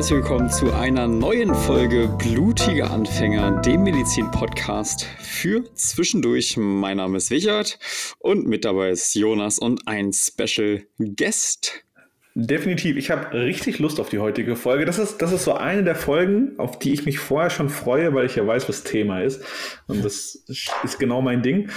herzlich willkommen zu einer neuen Folge Blutige Anfänger, dem Medizin-Podcast für zwischendurch. Mein Name ist Wichert und mit dabei ist Jonas und ein Special Guest. Definitiv. Ich habe richtig Lust auf die heutige Folge. Das ist, das ist so eine der Folgen, auf die ich mich vorher schon freue, weil ich ja weiß, was Thema ist. Und das ist genau mein Ding.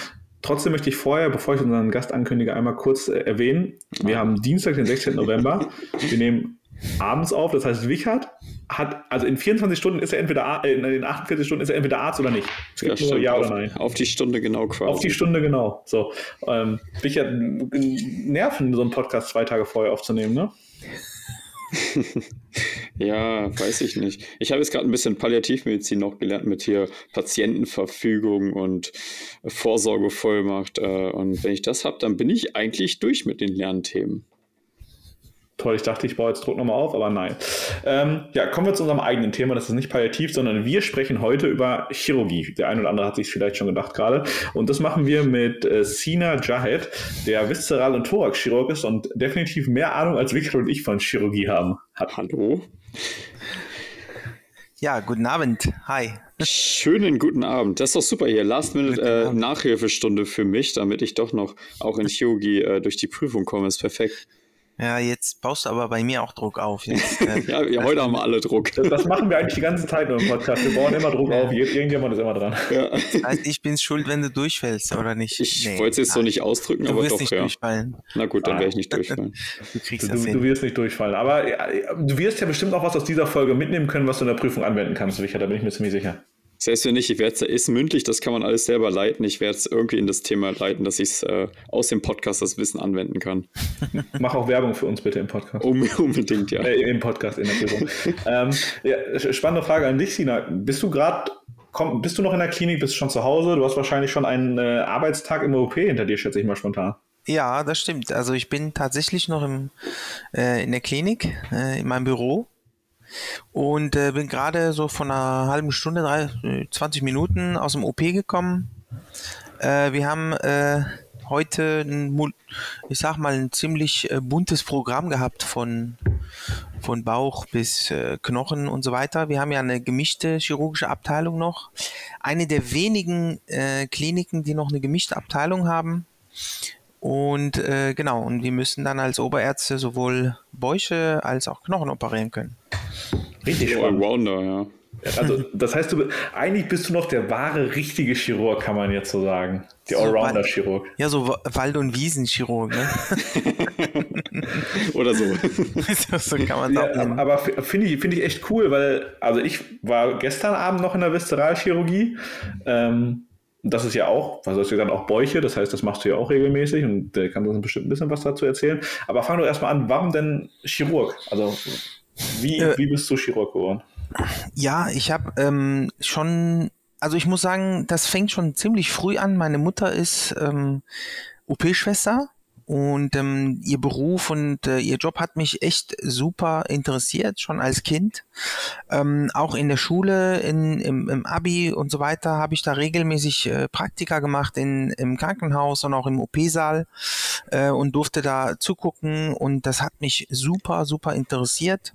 Trotzdem möchte ich vorher, bevor ich unseren Gast ankündige, einmal kurz äh, erwähnen, wir haben Dienstag, den 16. November. Wir nehmen abends auf, das heißt, Wichert hat, also in 24 Stunden ist er entweder, äh, in 48 Stunden ist er entweder Arzt oder nicht. Es gibt ja, nur Ja oder Nein. Auf die Stunde genau quasi. Auf die Stunde genau. So. Ähm, Wichert nerven, so einen Podcast zwei Tage vorher aufzunehmen, ne? ja, weiß ich nicht. Ich habe jetzt gerade ein bisschen Palliativmedizin noch gelernt mit hier Patientenverfügung und Vorsorgevollmacht. Äh, und wenn ich das habe, dann bin ich eigentlich durch mit den Lernthemen. Toll, ich dachte, ich baue jetzt Druck nochmal auf, aber nein. Ähm, ja, kommen wir zu unserem eigenen Thema. Das ist nicht palliativ, sondern wir sprechen heute über Chirurgie. Der eine oder andere hat sich vielleicht schon gedacht gerade. Und das machen wir mit äh, Sina Jahed, der Viszeral- und Thorax-Chirurg ist und definitiv mehr Ahnung als Victor und ich von Chirurgie haben. Hat. Hallo? Ja, guten Abend. Hi. Schönen guten Abend. Das ist doch super hier. Last Minute äh, Nachhilfestunde für mich, damit ich doch noch auch in Chirurgie äh, durch die Prüfung komme. Ist perfekt. Ja, jetzt baust du aber bei mir auch Druck auf. Jetzt, äh, ja, ja, heute haben wir alle Druck. Das, das, machen wir eigentlich die ganze Zeit nur im Podcast. Wir bauen immer Druck ja. auf. Irgendjemand ist immer dran. Ja. Das heißt, ich bin schuld, wenn du durchfällst, oder nicht? Ich nee, wollte es jetzt so nicht ausdrücken, aber doch, nicht ja. Durchfallen. Na gut, dann ah. werde ich nicht durchfallen. Du, kriegst du, das du, du wirst nicht durchfallen. Aber du wirst ja bestimmt auch was aus dieser Folge mitnehmen können, was du in der Prüfung anwenden kannst, Richard. Da bin ich mir ziemlich sicher. Selbst wenn nicht, ich werde es mündlich, das kann man alles selber leiten. Ich werde es irgendwie in das Thema leiten, dass ich es äh, aus dem Podcast das Wissen anwenden kann. Mach auch Werbung für uns bitte im Podcast. Um, unbedingt, ja. Äh, Im Podcast, in der Prüfung. ähm, ja, spannende Frage an dich, Sina. Bist du gerade bist du noch in der Klinik, bist du schon zu Hause? Du hast wahrscheinlich schon einen äh, Arbeitstag im OP hinter dir, schätze ich mal spontan. Ja, das stimmt. Also ich bin tatsächlich noch im, äh, in der Klinik, äh, in meinem Büro und äh, bin gerade so von einer halben Stunde, drei, 20 Minuten aus dem OP gekommen. Äh, wir haben äh, heute, ein, ich sag mal, ein ziemlich äh, buntes Programm gehabt von, von Bauch bis äh, Knochen und so weiter. Wir haben ja eine gemischte chirurgische Abteilung noch. Eine der wenigen äh, Kliniken, die noch eine gemischte Abteilung haben. Und äh, genau, und wir müssen dann als Oberärzte sowohl Bäuche als auch Knochen operieren können. Richtig Allrounder, ja. Also, das heißt, du, eigentlich bist du noch der wahre, richtige Chirurg, kann man jetzt so sagen. Der so Allrounder-Chirurg. Ja, so Wald- und Wiesen-Chirurg, ne? Oder so. so kann man ja, sagen. Aber finde ich, find ich echt cool, weil, also ich war gestern Abend noch in der Viszeralchirurgie. Ähm, das ist ja auch, was hast du gesagt, auch Bäuche, das heißt, das machst du ja auch regelmäßig und der kann uns bestimmt ein bisschen was dazu erzählen. Aber fang doch erstmal an, warum denn Chirurg? Also, wie, äh, wie bist du Chirurg geworden? Ja, ich habe ähm, schon, also ich muss sagen, das fängt schon ziemlich früh an. Meine Mutter ist ähm, OP-Schwester und ähm, ihr Beruf und äh, ihr Job hat mich echt super interessiert, schon als Kind. Ähm, auch in der Schule, in, im, im Abi und so weiter habe ich da regelmäßig äh, Praktika gemacht in, im Krankenhaus und auch im OP-Saal äh, und durfte da zugucken und das hat mich super, super interessiert.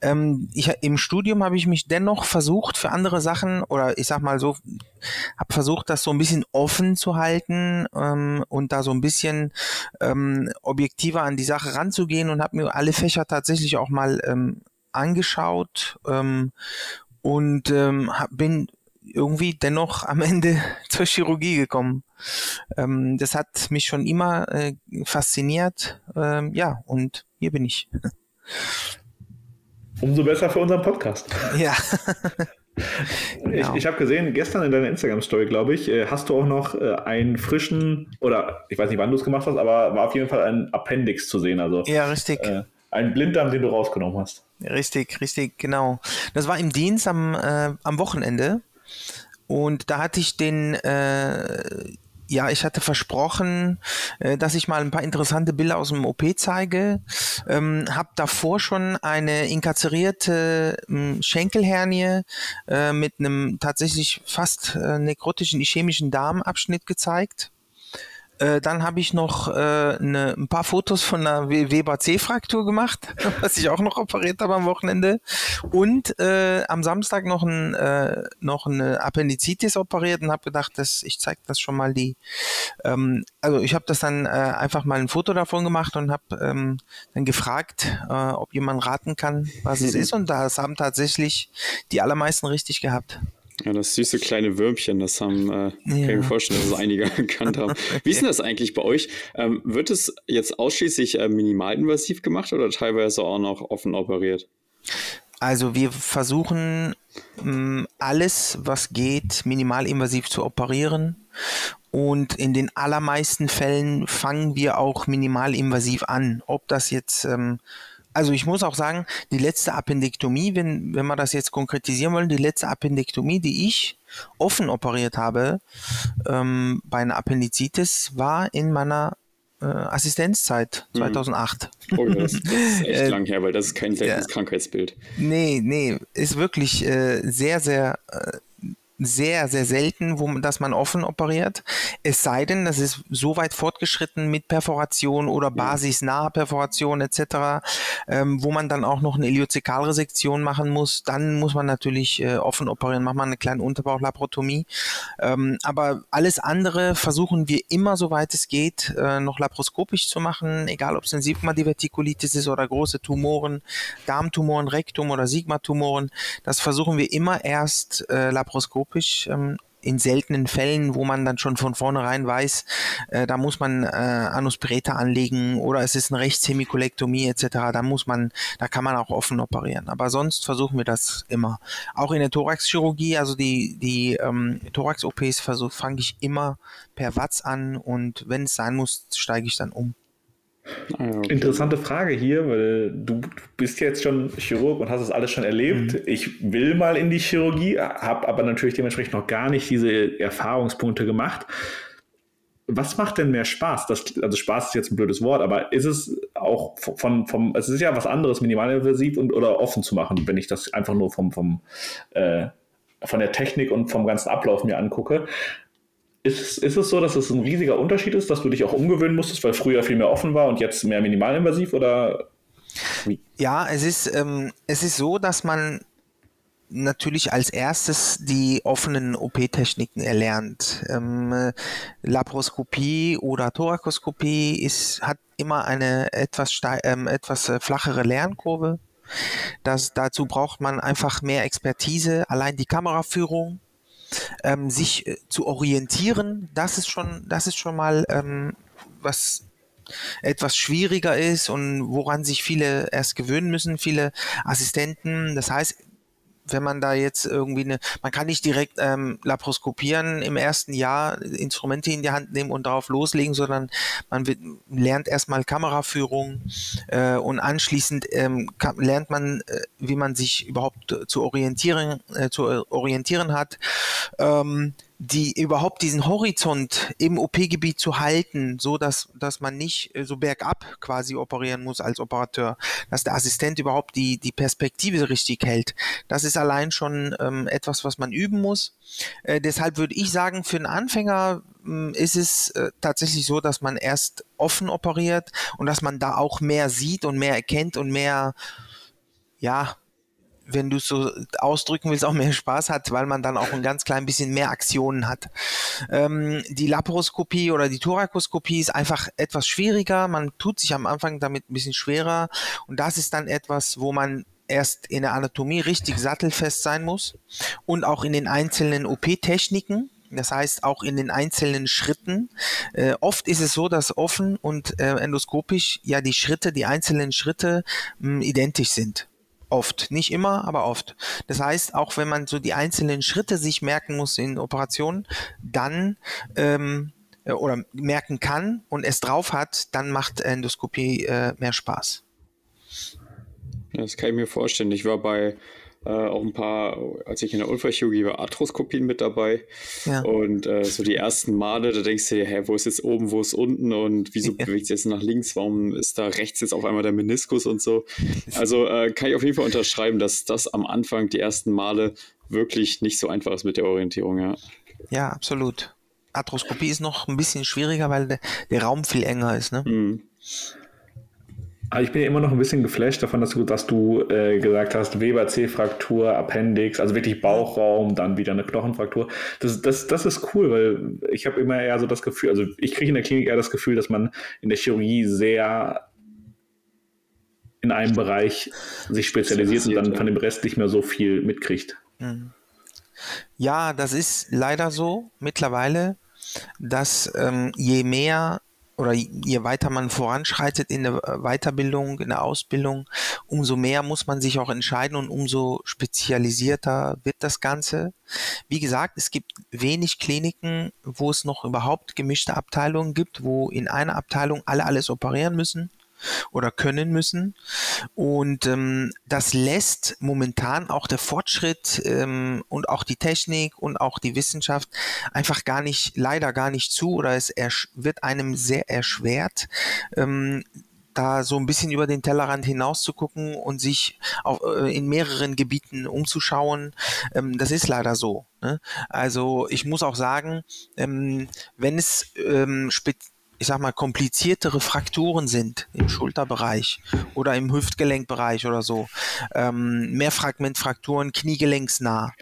Ähm, ich, Im Studium habe ich mich dennoch versucht für andere Sachen oder ich sag mal so, habe versucht, das so ein bisschen offen zu halten ähm, und da so ein bisschen ähm, objektiver an die Sache ranzugehen und habe mir alle Fächer tatsächlich auch mal ähm, angeschaut ähm, und ähm, hab, bin irgendwie dennoch am Ende zur Chirurgie gekommen. Ähm, das hat mich schon immer äh, fasziniert. Ähm, ja, und hier bin ich. Umso besser für unseren Podcast. Ja. genau. Ich, ich habe gesehen, gestern in deiner Instagram-Story, glaube ich, äh, hast du auch noch äh, einen frischen, oder ich weiß nicht, wann du es gemacht hast, aber war auf jeden Fall ein Appendix zu sehen. Also, ja, richtig. Äh, ein Blinddarm, den du rausgenommen hast. Richtig, richtig, genau. Das war im Dienst am, äh, am Wochenende. Und da hatte ich den äh, ja, ich hatte versprochen, äh, dass ich mal ein paar interessante Bilder aus dem OP zeige. Ähm, hab davor schon eine inkarzerierte äh, Schenkelhernie äh, mit einem tatsächlich fast äh, nekrotischen ischämischen Darmabschnitt gezeigt. Äh, dann habe ich noch äh, ne, ein paar Fotos von einer Weber C-Fraktur gemacht, was ich auch noch operiert habe am Wochenende. Und äh, am Samstag noch, ein, äh, noch eine Appendizitis operiert und habe gedacht, dass ich zeige das schon mal die. Ähm, also ich habe das dann äh, einfach mal ein Foto davon gemacht und habe ähm, dann gefragt, äh, ob jemand raten kann, was es ist. Und das haben tatsächlich die allermeisten richtig gehabt. Ja, das süße kleine Würmchen, das haben, äh, ja. kann ich mir vorstellen, dass es einige erkannt haben. Wie ist denn das eigentlich bei euch? Ähm, wird es jetzt ausschließlich äh, minimalinvasiv gemacht oder teilweise auch noch offen operiert? Also wir versuchen mh, alles, was geht, minimalinvasiv zu operieren. Und in den allermeisten Fällen fangen wir auch minimalinvasiv an. Ob das jetzt ähm, also ich muss auch sagen, die letzte Appendektomie, wenn, wenn wir das jetzt konkretisieren wollen, die letzte Appendektomie, die ich offen operiert habe ähm, bei einer Appendizitis, war in meiner äh, Assistenzzeit 2008. Mhm. Oh, das, das ist echt lang her, weil das ist kein seltenes ja, Krankheitsbild. Nee, nee, ist wirklich äh, sehr, sehr äh, sehr, sehr selten, wo, dass man offen operiert. Es sei denn, das ist so weit fortgeschritten mit Perforation oder basisnahe Perforation etc., ähm, wo man dann auch noch eine Iliozekalresektion machen muss. Dann muss man natürlich äh, offen operieren, macht man eine kleine Unterbauchlaparotomie. Ähm, aber alles andere versuchen wir immer, soweit es geht, äh, noch laparoskopisch zu machen, egal ob es eine Sigma-Divertikulitis ist oder große Tumoren, Darmtumoren, Rektum oder Sigma-Tumoren. Das versuchen wir immer erst äh, laparoskopisch laparoskopisch. Ähm, in seltenen Fällen, wo man dann schon von vornherein weiß, äh, da muss man äh, Anus Pereta anlegen oder es ist eine Rechtshemikolektomie etc., da muss man, da kann man auch offen operieren. Aber sonst versuchen wir das immer. Auch in der Thoraxchirurgie, also die, die ähm, Thorax-OPs fange ich immer per Watts an und wenn es sein muss, steige ich dann um. Ah, okay. Interessante Frage hier, weil du bist jetzt schon Chirurg und hast es alles schon erlebt. Mhm. Ich will mal in die Chirurgie, habe aber natürlich dementsprechend noch gar nicht diese Erfahrungspunkte gemacht. Was macht denn mehr Spaß? Das, also Spaß ist jetzt ein blödes Wort, aber ist es auch von, vom, es ist ja was anderes, minimalinvasiv und oder offen zu machen, wenn ich das einfach nur vom, vom äh, von der Technik und vom ganzen Ablauf mir angucke. Ist, ist es so, dass es ein riesiger Unterschied ist, dass du dich auch umgewöhnen musstest, weil früher viel mehr offen war und jetzt mehr minimalinvasiv oder wie? Ja, es ist, ähm, es ist so, dass man natürlich als erstes die offenen OP-Techniken erlernt. Ähm, äh, Laparoskopie oder Thorakoskopie ist, hat immer eine etwas, ähm, etwas äh, flachere Lernkurve. Das, dazu braucht man einfach mehr Expertise. Allein die Kameraführung ähm, sich äh, zu orientieren, das ist schon, das ist schon mal ähm, was etwas schwieriger ist und woran sich viele erst gewöhnen müssen, viele Assistenten. Das heißt, wenn man da jetzt irgendwie eine, man kann nicht direkt ähm, laparoskopieren im ersten Jahr, Instrumente in die Hand nehmen und darauf loslegen, sondern man wird, lernt erstmal Kameraführung äh, und anschließend ähm, kann, lernt man, äh, wie man sich überhaupt zu orientieren, äh, zu orientieren hat. Ähm, die überhaupt diesen Horizont im OP-Gebiet zu halten, so dass, dass man nicht äh, so bergab quasi operieren muss als Operateur, dass der Assistent überhaupt die, die Perspektive richtig hält. Das ist allein schon ähm, etwas, was man üben muss. Äh, deshalb würde ich sagen, für einen Anfänger äh, ist es äh, tatsächlich so, dass man erst offen operiert und dass man da auch mehr sieht und mehr erkennt und mehr, ja, wenn du es so ausdrücken willst, auch mehr Spaß hat, weil man dann auch ein ganz klein bisschen mehr Aktionen hat. Ähm, die Laparoskopie oder die Thorakoskopie ist einfach etwas schwieriger. Man tut sich am Anfang damit ein bisschen schwerer und das ist dann etwas, wo man erst in der Anatomie richtig sattelfest sein muss und auch in den einzelnen OP-Techniken. Das heißt, auch in den einzelnen Schritten. Äh, oft ist es so, dass offen und äh, endoskopisch ja die Schritte, die einzelnen Schritte mh, identisch sind. Oft, nicht immer, aber oft. Das heißt, auch wenn man so die einzelnen Schritte sich merken muss in Operationen, dann ähm, äh, oder merken kann und es drauf hat, dann macht Endoskopie äh, mehr Spaß. Das kann ich mir vorstellen. Ich war bei äh, auch ein paar, als ich in der Unfallchirurgie war, Arthroskopien mit dabei. Ja. Und äh, so die ersten Male, da denkst du dir, hä, wo ist jetzt oben, wo ist unten und wieso ja. bewegt es jetzt nach links? Warum ist da rechts jetzt auf einmal der Meniskus und so? Also äh, kann ich auf jeden Fall unterschreiben, dass das am Anfang die ersten Male wirklich nicht so einfach ist mit der Orientierung, ja. Ja, absolut. Arthroskopie ist noch ein bisschen schwieriger, weil der, der Raum viel enger ist. Ne? Mhm. Aber ich bin ja immer noch ein bisschen geflasht davon, dass du, dass du äh, gesagt hast, Weber C-Fraktur, Appendix, also wirklich Bauchraum, dann wieder eine Knochenfraktur. Das, das, das ist cool, weil ich habe immer eher so das Gefühl, also ich kriege in der Klinik eher das Gefühl, dass man in der Chirurgie sehr in einem Bereich sich spezialisiert und dann von dem Rest nicht mehr so viel mitkriegt. Mhm. Ja, das ist leider so mittlerweile, dass ähm, je mehr oder je weiter man voranschreitet in der Weiterbildung, in der Ausbildung, umso mehr muss man sich auch entscheiden und umso spezialisierter wird das Ganze. Wie gesagt, es gibt wenig Kliniken, wo es noch überhaupt gemischte Abteilungen gibt, wo in einer Abteilung alle alles operieren müssen oder können müssen. Und ähm, das lässt momentan auch der Fortschritt ähm, und auch die Technik und auch die Wissenschaft einfach gar nicht, leider gar nicht zu oder es wird einem sehr erschwert. Ähm, da so ein bisschen über den Tellerrand hinaus zu gucken und sich auf, äh, in mehreren Gebieten umzuschauen. Ähm, das ist leider so. Ne? Also ich muss auch sagen, ähm, wenn es ähm, ich sag mal, kompliziertere Frakturen sind im Schulterbereich oder im Hüftgelenkbereich oder so, ähm, Mehrfragmentfrakturen kniegelenksnah,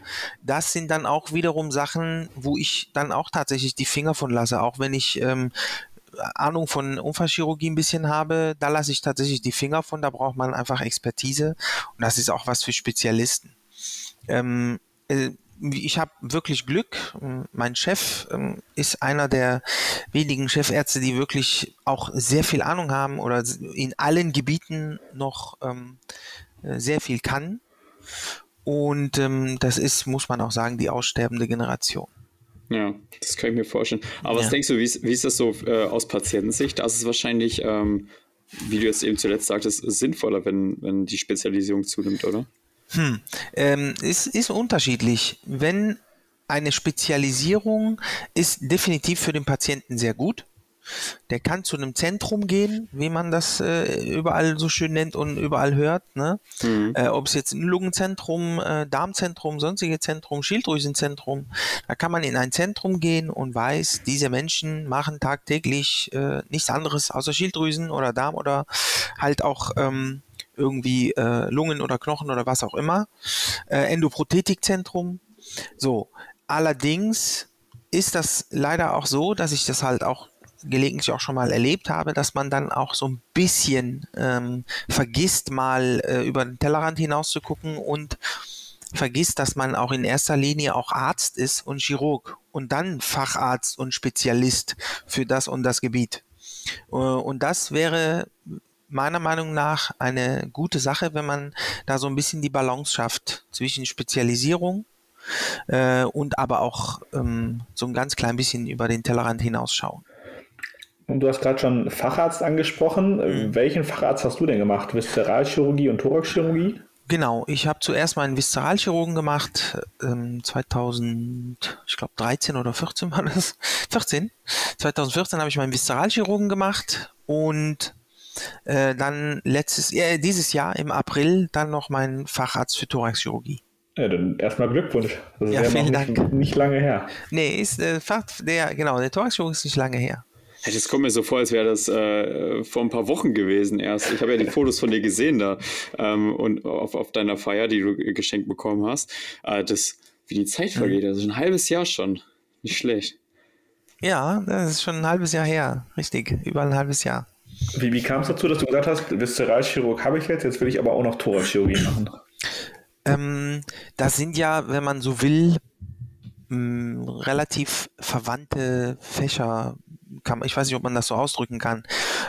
das sind dann auch wiederum Sachen, wo ich dann auch tatsächlich die Finger von lasse, auch wenn ich ähm, Ahnung von Unfallchirurgie ein bisschen habe, da lasse ich tatsächlich die Finger von, da braucht man einfach Expertise. Und das ist auch was für Spezialisten. Ähm, äh, ich habe wirklich Glück. Mein Chef ähm, ist einer der wenigen Chefärzte, die wirklich auch sehr viel Ahnung haben oder in allen Gebieten noch ähm, äh, sehr viel kann. Und ähm, das ist, muss man auch sagen, die aussterbende Generation. Ja, das kann ich mir vorstellen. Aber ja. was denkst du, wie ist, wie ist das so äh, aus Patientensicht? Da ist es wahrscheinlich, ähm, wie du jetzt eben zuletzt sagtest, sinnvoller, wenn, wenn die Spezialisierung zunimmt, oder? Hm. Ähm, es ist unterschiedlich. Wenn eine Spezialisierung ist definitiv für den Patienten sehr gut. Der kann zu einem Zentrum gehen, wie man das äh, überall so schön nennt und überall hört. Ne? Mhm. Äh, Ob es jetzt ein Lungenzentrum, äh, Darmzentrum, sonstige Zentrum, Schilddrüsenzentrum, da kann man in ein Zentrum gehen und weiß, diese Menschen machen tagtäglich äh, nichts anderes außer Schilddrüsen oder Darm oder halt auch ähm, irgendwie äh, Lungen oder Knochen oder was auch immer. Äh, Endoprothetikzentrum. So. Allerdings ist das leider auch so, dass ich das halt auch gelegentlich auch schon mal erlebt habe, dass man dann auch so ein bisschen ähm, vergisst, mal äh, über den Tellerrand hinaus zu gucken und vergisst, dass man auch in erster Linie auch Arzt ist und Chirurg und dann Facharzt und Spezialist für das und das Gebiet. Äh, und das wäre meiner Meinung nach eine gute Sache, wenn man da so ein bisschen die Balance schafft zwischen Spezialisierung äh, und aber auch ähm, so ein ganz klein bisschen über den Tellerrand hinausschauen. Und du hast gerade schon Facharzt angesprochen. Mhm. Welchen Facharzt hast du denn gemacht? Viszeralchirurgie und Thoraxchirurgie? Genau, ich habe zuerst meinen Viszeralchirurgen gemacht, ähm, 2000, ich glaube 13 oder 14 war das, 14. 2014 habe ich meinen Viszeralchirurgen gemacht und äh, dann letztes, äh, dieses Jahr im April dann noch mein Facharzt für Thoraxchirurgie. Ja, dann erstmal Glückwunsch. Das ist ja, ja vielen Dank. Nicht, nicht, lange her. Nee, ist äh, der, genau, der Thoraxchirurg ist nicht lange her. Hey, das kommt mir so vor, als wäre das äh, vor ein paar Wochen gewesen erst. Ich habe ja die Fotos von dir gesehen da ähm, und auf, auf deiner Feier, die du geschenkt bekommen hast. Äh, das, wie die Zeit vergeht, also ein halbes Jahr schon. Nicht schlecht. Ja, das ist schon ein halbes Jahr her. Richtig, über ein halbes Jahr. Wie, wie kam es dazu, dass du gesagt hast, Viszeralchirurg habe ich jetzt, jetzt will ich aber auch noch Thoraxchirurgie machen? Ähm, das sind ja, wenn man so will, mh, mm, relativ verwandte Fächer. Kann, ich weiß nicht, ob man das so ausdrücken kann.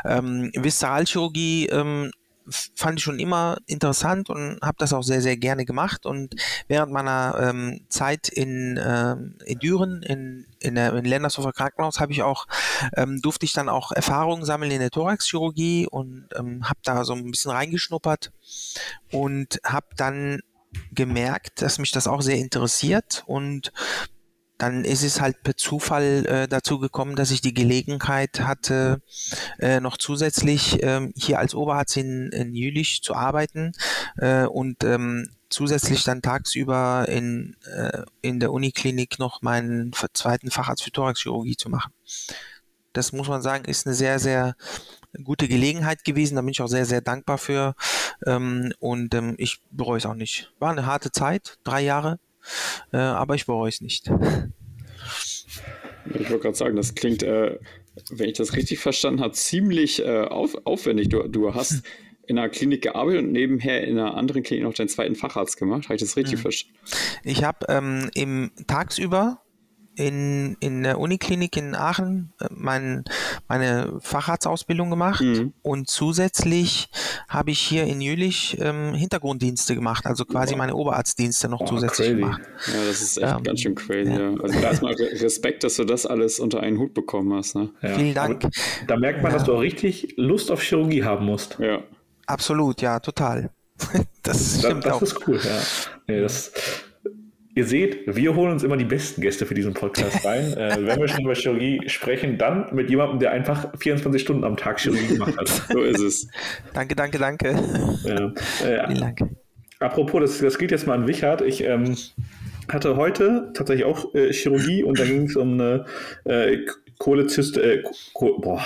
Ähm, Viszeralchirurgie ähm, fand ich schon immer interessant und habe das auch sehr, sehr gerne gemacht. Und während meiner ähm, Zeit in, ähm, in Düren, in, in, der, in Ländershofer Krankenhaus, habe ich auch, ähm, durfte ich dann auch Erfahrungen sammeln in der Thoraxchirurgie und ähm, habe da so ein bisschen reingeschnuppert und habe dann gemerkt, dass mich das auch sehr interessiert und dann ist es halt per Zufall äh, dazu gekommen, dass ich die Gelegenheit hatte, äh, noch zusätzlich ähm, hier als Oberarzt in, in Jülich zu arbeiten. Äh, und ähm, zusätzlich dann tagsüber in, äh, in der Uniklinik noch meinen zweiten Facharzt für Thoraxchirurgie zu machen. Das muss man sagen, ist eine sehr, sehr gute Gelegenheit gewesen. Da bin ich auch sehr, sehr dankbar für. Ähm, und ähm, ich bereue es auch nicht. War eine harte Zeit, drei Jahre, äh, aber ich bereue es nicht. Ich wollte gerade sagen, das klingt, äh, wenn ich das richtig verstanden habe, ziemlich äh, auf, aufwendig. Du, du hast in einer Klinik gearbeitet und nebenher in einer anderen Klinik noch deinen zweiten Facharzt gemacht. Habe ich das richtig mhm. verstanden? Ich habe ähm, im tagsüber in, in der Uniklinik in Aachen äh, mein, meine Facharztausbildung gemacht mhm. und zusätzlich habe ich hier in Jülich ähm, Hintergrunddienste gemacht, also quasi wow. meine Oberarztdienste noch oh, zusätzlich crazy. gemacht. Ja, das ist echt ähm, ganz schön crazy. Ja. Also erstmal Respekt, dass du das alles unter einen Hut bekommen hast. Ne? Ja. Vielen Dank. Aber da merkt man, dass du auch richtig Lust auf Chirurgie haben musst. Ja. Absolut, ja, total. das stimmt das, das auch. ist cool, ja. Nee, das, Ihr seht, wir holen uns immer die besten Gäste für diesen Podcast rein. äh, wenn wir schon über Chirurgie sprechen, dann mit jemandem, der einfach 24 Stunden am Tag Chirurgie gemacht hat. so ist es. Danke, danke, danke. Ja. Äh, Vielen Dank. Apropos, das, das geht jetzt mal an Wichert. Ich ähm, hatte heute tatsächlich auch äh, Chirurgie und da ging es um eine äh, Kohlezyste. Äh, Koh boah,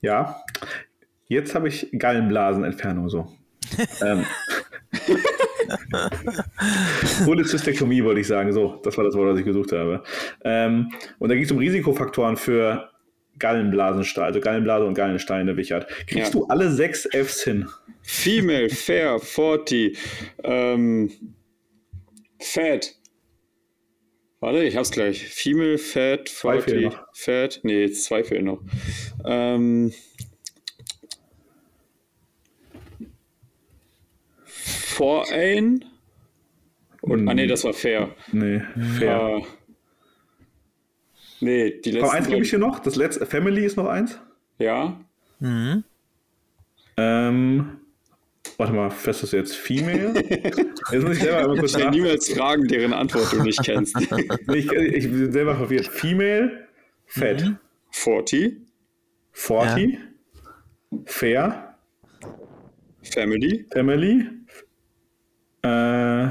ja. Jetzt habe ich Gallenblasenentfernung so. ähm, Polizystektomie wollte ich sagen, so, das war das Wort, das ich gesucht habe. Ähm, und da ging es um Risikofaktoren für Gallenblasensteine, also Gallenblase und Gallensteine, Wichert. Kriegst ja. du alle sechs Fs hin? Female, Fair, 40, ähm, Fat. Warte, ich hab's gleich. Female, Fat, 40, Fat. Nee, zwei fehlen noch. Ähm, vor ein. Und, mm. Ah, nee, das war fair. Nee, fair. Uh, nee, die letzte. eins gebe ich hier noch. Das letzte, Family ist noch eins. Ja. Mhm. Ähm, warte mal, fest ist jetzt Female? Jetzt muss ich selber einmal kurz Ich niemals fragen, deren Antwort du nicht kennst. ich, ich, bin selber verwirrt. Female, Fett. Mhm. 40. 40. Ja. Fair. Family. Family. Äh,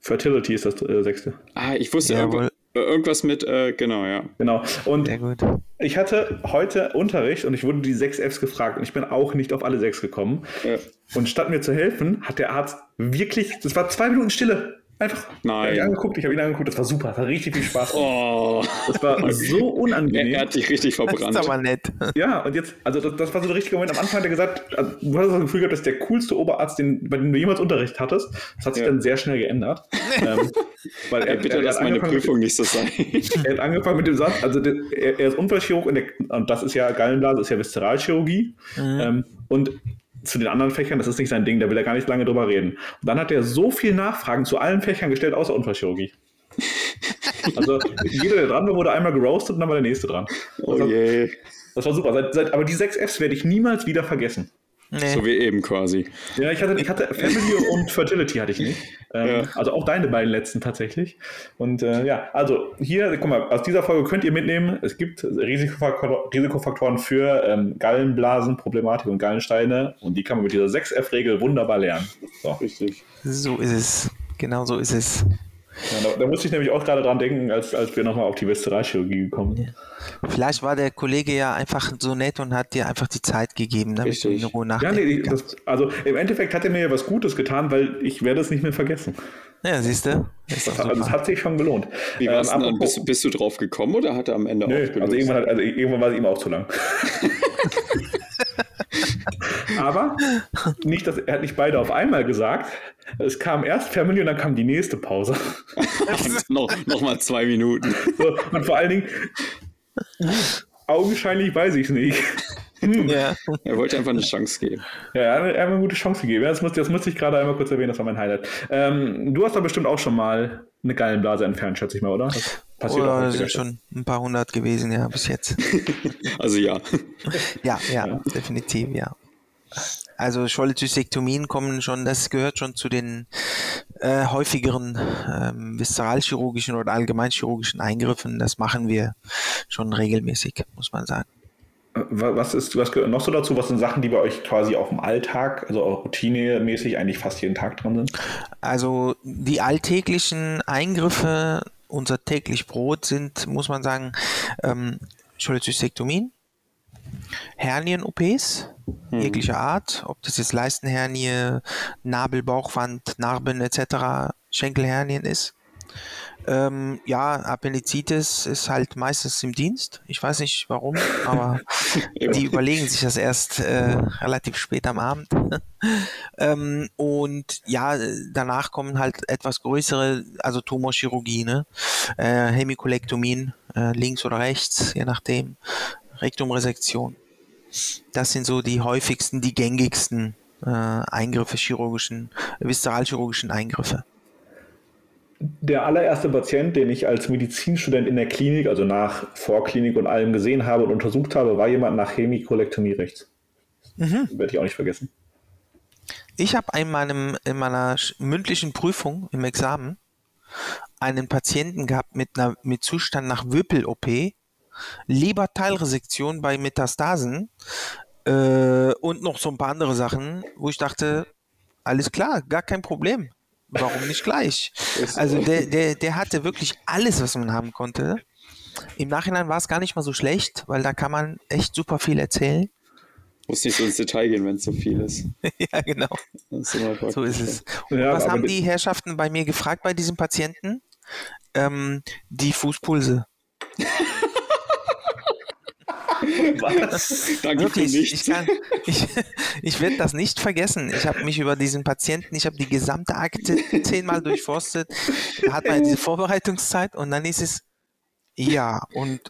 Fertility ist das äh, sechste. Ah, ich wusste Jawohl. irgendwas mit, äh, genau, ja. Genau. Und ich hatte heute Unterricht und ich wurde die sechs Fs gefragt und ich bin auch nicht auf alle sechs gekommen. Ja. Und statt mir zu helfen, hat der Arzt wirklich, das war zwei Minuten Stille. Einfach. Nein. Ich angeguckt, ich habe ihn angeguckt, das war super, das hat richtig viel Spaß Oh. Das war so unangenehm. Er hat dich richtig verbrannt. Das ist aber nett. Ja, und jetzt, also das, das war so der richtige Moment. Am Anfang hat er gesagt, also, du hast das Gefühl gehabt, das ist der coolste Oberarzt, den, bei dem du jemals Unterricht hattest. Das hat sich ja. dann sehr schnell geändert. ähm, weil er, Ey, bitte er, lass meine Prüfung nicht so sein. er hat angefangen mit dem Satz, also der, er, er, ist Unfallchirurg und, der, und, das ist ja Gallenblase, ist ja Viszeralchirurgie. Mhm. Ähm, und zu den anderen Fächern, das ist nicht sein Ding, da will er gar nicht lange drüber reden. Und dann hat er so viel Nachfragen zu allen Fächern gestellt, außer Unfallchirurgie. also jeder, der dran war, wurde einmal geroastet und dann war der nächste dran. Oh das, je. das war super. Seit, seit, aber die sechs Fs werde ich niemals wieder vergessen. Nee. So wie eben quasi. Ja, ich hatte, ich hatte Family und Fertility hatte ich nicht. Ähm, ja. Also auch deine beiden letzten tatsächlich. Und äh, ja, also hier, guck mal, aus dieser Folge könnt ihr mitnehmen, es gibt Risikofaktor, Risikofaktoren für ähm, Gallenblasen, Problematik und Gallensteine und die kann man mit dieser 6F-Regel wunderbar lernen. So. Richtig. So ist es. Genau so ist es. Ja, da, da, musste ich nämlich auch gerade dran denken, als, als wir nochmal auf die Viszeralchirurgie gekommen sind. Ja. Vielleicht war der Kollege ja einfach so nett und hat dir einfach die Zeit gegeben, damit Richtig. du in Ruhe nachdenken ja, nee, das, Also im Endeffekt hat er mir ja was Gutes getan, weil ich werde es nicht mehr vergessen. Ja, siehst du? Das, also, das hat sich schon gelohnt. Wie ähm, dann? Bist, bist, du drauf gekommen oder hat er am Ende nö, also irgendwann, hat, also irgendwann war es ihm auch zu lang. Aber nicht, dass er hat nicht beide auf einmal gesagt. Es kam erst Family und dann kam die nächste Pause. noch, noch mal zwei Minuten. So, und vor allen Dingen, augenscheinlich weiß ich es nicht. Hm. Ja. Er wollte einfach eine Chance geben. Ja, er hat eine gute Chance gegeben. Das musste, das musste ich gerade einmal kurz erwähnen, das war mein Highlight. Ähm, du hast doch bestimmt auch schon mal eine Gallenblase entfernt, schätze ich mal, oder? Das passiert oh, auch das sind schon ein paar hundert gewesen, ja, bis jetzt. also ja. ja. Ja, ja, definitiv, ja. Also Scholezystektomien kommen schon, das gehört schon zu den äh, häufigeren ähm, viszeralchirurgischen oder allgemeinchirurgischen Eingriffen. Das machen wir schon regelmäßig, muss man sagen. Was ist, was gehört noch so dazu? Was sind Sachen, die bei euch quasi auch im Alltag, also auch routinemäßig eigentlich fast jeden Tag dran sind? Also die alltäglichen Eingriffe, unser täglich Brot sind, muss man sagen, ähm, Cholecystektomien, Hernien-OPs hm. jeglicher Art, ob das jetzt Leistenhernie, Nabel, Bauchwand, Narben etc., Schenkelhernien ist. Ähm, ja, Appendizitis ist halt meistens im Dienst. Ich weiß nicht warum, aber die überlegen sich das erst äh, relativ spät am Abend. ähm, und ja, danach kommen halt etwas größere, also Tumorchirurgie, ne? Äh, Hemikolektomien, äh, links oder rechts, je nachdem. Rektumresektion. Das sind so die häufigsten, die gängigsten äh, Eingriffe, chirurgischen, viszeralchirurgischen Eingriffe der allererste Patient, den ich als Medizinstudent in der Klinik, also nach Vorklinik und allem gesehen habe und untersucht habe, war jemand nach Chemikolektomie rechts. Mhm. Werde ich auch nicht vergessen. Ich habe in, meinem, in meiner mündlichen Prüfung im Examen einen Patienten gehabt mit, einer, mit Zustand nach Wippel-OP, Leberteilresektion bei Metastasen äh, und noch so ein paar andere Sachen, wo ich dachte, alles klar, gar kein Problem warum nicht gleich? Also der, der, der hatte wirklich alles, was man haben konnte. Im Nachhinein war es gar nicht mal so schlecht, weil da kann man echt super viel erzählen. Muss nicht so ins Detail gehen, wenn es so viel ist. ja, genau. Ist so ist es. Und ja, was haben die Herrschaften bei mir gefragt bei diesem Patienten? Ähm, die Fußpulse. Was? Danke Wirklich, für nichts. Ich, ich, ich werde das nicht vergessen. Ich habe mich über diesen Patienten, ich habe die gesamte Akte zehnmal durchforstet. Da hat man diese Vorbereitungszeit und dann ist es, ja, und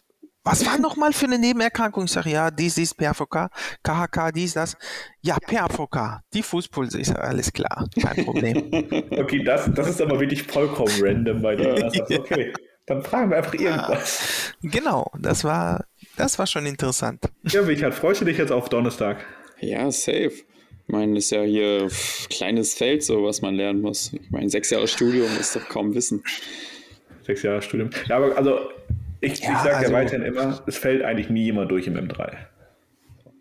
was war nochmal für eine Nebenerkrankung? Ich sage, ja, dies ist PAVK, KHK, dies, das. Ja, PAVK, die Fußpulse. Ich sage, alles klar, kein Problem. Okay, das, das ist aber wirklich vollkommen random bei dir. Okay, dann fragen wir einfach irgendwas. Genau, das war das war schon interessant. Ja, Richard, freust du dich jetzt auf Donnerstag? Ja, safe. Ich meine, das ist ja hier ein kleines Feld, so was man lernen muss. Ich meine, sechs Jahre Studium ist doch kaum Wissen. Sechs Jahre Studium. Ja, aber also ich, ja, ich sage also, ja weiterhin immer, es fällt eigentlich nie jemand durch im M3.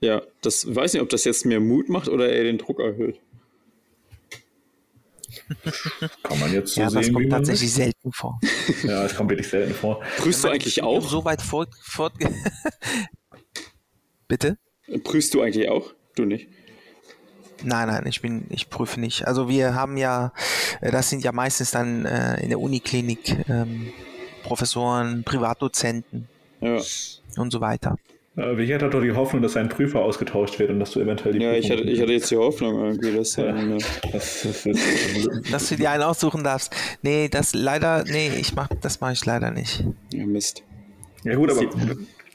Ja, das weiß nicht, ob das jetzt mehr Mut macht oder eher den Druck erhöht. Kann man jetzt so ja, sehen. Das kommt tatsächlich selten vor. Ja, es kommt wirklich selten vor. Prüfst du eigentlich auch? So weit fort. fort Bitte? Prüfst du eigentlich auch? Du nicht? Nein, nein, ich bin, ich prüfe nicht. Also wir haben ja, äh, das sind ja meistens dann äh, in der Uniklinik ähm, Professoren, Privatdozenten ja. und so weiter. Äh, Richard hat doch die Hoffnung, dass sein Prüfer ausgetauscht wird und dass du eventuell die Ja, ich hatte, ich hatte, jetzt die Hoffnung irgendwie, dass, ja. eine, das, das, dass du dir einen aussuchen darfst. Nee, das leider, nee, ich mach, das mache ich leider nicht. Ja, Mist. Ja gut, aber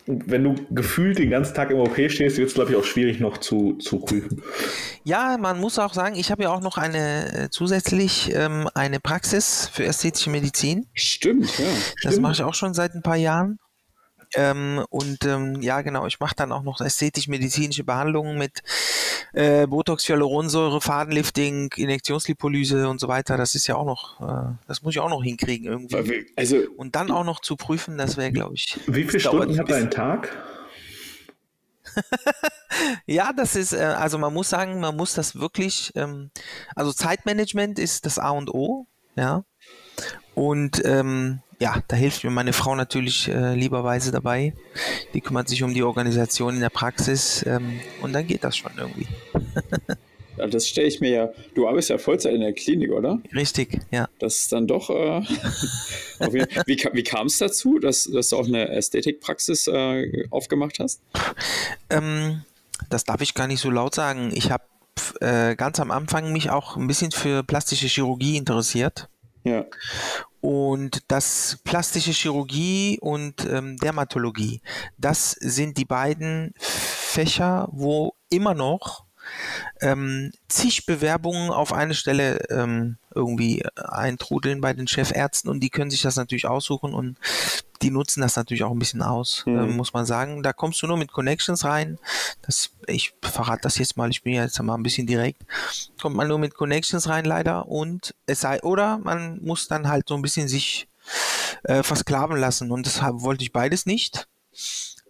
wenn du gefühlt den ganzen Tag im OP stehst, wird es, glaube ich, auch schwierig noch zu, zu prüfen. Ja, man muss auch sagen, ich habe ja auch noch eine äh, zusätzlich ähm, eine Praxis für ästhetische Medizin. Stimmt, ja. Das mache ich auch schon seit ein paar Jahren. Ähm, und ähm, ja, genau, ich mache dann auch noch ästhetisch-medizinische Behandlungen mit äh, Botox, Hyaluronsäure, Fadenlifting, Injektionslipolyse und so weiter. Das ist ja auch noch, äh, das muss ich auch noch hinkriegen irgendwie. Also, und dann auch noch zu prüfen, das wäre, glaube ich. Wie viele Stunden hat dein Tag? ja, das ist, äh, also man muss sagen, man muss das wirklich, ähm, also Zeitmanagement ist das A und O, ja. Und ähm, ja, da hilft mir meine Frau natürlich äh, lieberweise dabei. Die kümmert sich um die Organisation in der Praxis ähm, und dann geht das schon irgendwie. ja, das stelle ich mir ja. Du arbeitest ja Vollzeit in der Klinik, oder? Richtig, ja. Das ist dann doch. Äh, wie wie kam es dazu, dass, dass du auch eine Ästhetikpraxis äh, aufgemacht hast? Ähm, das darf ich gar nicht so laut sagen. Ich habe äh, ganz am Anfang mich auch ein bisschen für plastische Chirurgie interessiert. Ja. Und das plastische Chirurgie und ähm, Dermatologie, das sind die beiden Fächer, wo immer noch ähm, zig Bewerbungen auf eine Stelle ähm, irgendwie eintrudeln bei den Chefärzten und die können sich das natürlich aussuchen und die nutzen das natürlich auch ein bisschen aus, mhm. äh, muss man sagen. Da kommst du nur mit Connections rein. Das, ich verrate das jetzt mal, ich bin ja jetzt mal ein bisschen direkt. Kommt man nur mit Connections rein, leider. Und es sei, oder man muss dann halt so ein bisschen sich äh, versklaven lassen. Und deshalb wollte ich beides nicht.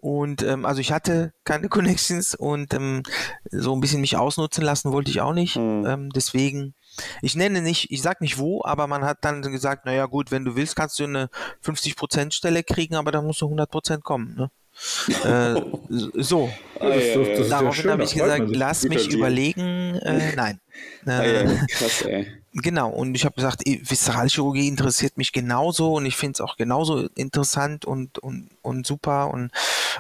Und ähm, also ich hatte keine Connections und ähm, so ein bisschen mich ausnutzen lassen wollte ich auch nicht. Mhm. Ähm, deswegen, ich nenne nicht, ich sag nicht wo, aber man hat dann gesagt, naja gut, wenn du willst, kannst du eine 50% Stelle kriegen, aber dann musst du 100% kommen. Ne? äh, so. Ah, ja, ja, Daraufhin ja habe ich gesagt, lass mich überlegen. Äh, nein. Äh, ah, ja, krass, ey. Genau, und ich habe gesagt, Viszeralchirurgie interessiert mich genauso und ich finde es auch genauso interessant und, und, und super und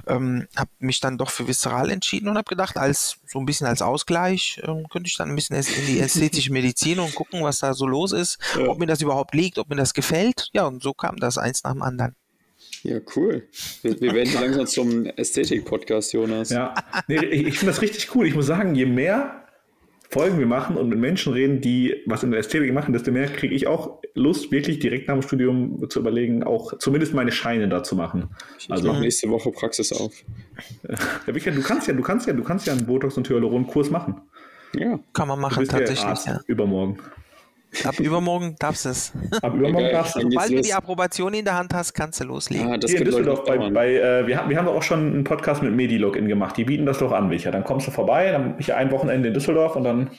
ähm, habe mich dann doch für Viszeral entschieden und habe gedacht, als so ein bisschen als Ausgleich ähm, könnte ich dann ein bisschen in die ästhetische Medizin und gucken, was da so los ist, ja. ob mir das überhaupt liegt, ob mir das gefällt. Ja, und so kam das eins nach dem anderen. Ja, cool. Wir, wir werden langsam zum Ästhetik-Podcast, Jonas. Ja, nee, ich finde das richtig cool. Ich muss sagen, je mehr Folgen wir machen und mit Menschen reden, die was in der Ästhetik machen, desto mehr kriege ich auch Lust, wirklich direkt nach dem Studium zu überlegen, auch zumindest meine Scheine da zu machen. Ich also mache nächste Woche Praxis auf. Ja, du kannst ja, du kannst ja, du kannst ja einen Botox und Hyaluron-Kurs machen. Ja. Kann man machen, tatsächlich. Ja, Übermorgen. Ab übermorgen darfst du es. Ab übermorgen darfst du. Sobald du die Approbation in der Hand hast, kannst du loslegen. Ah, das Hier in Düsseldorf, bei, bei äh, wir, haben, wir haben auch schon einen Podcast mit Medilogin gemacht. Die bieten das doch an, Micha. Dann kommst du vorbei, dann bin ich ein Wochenende in Düsseldorf und dann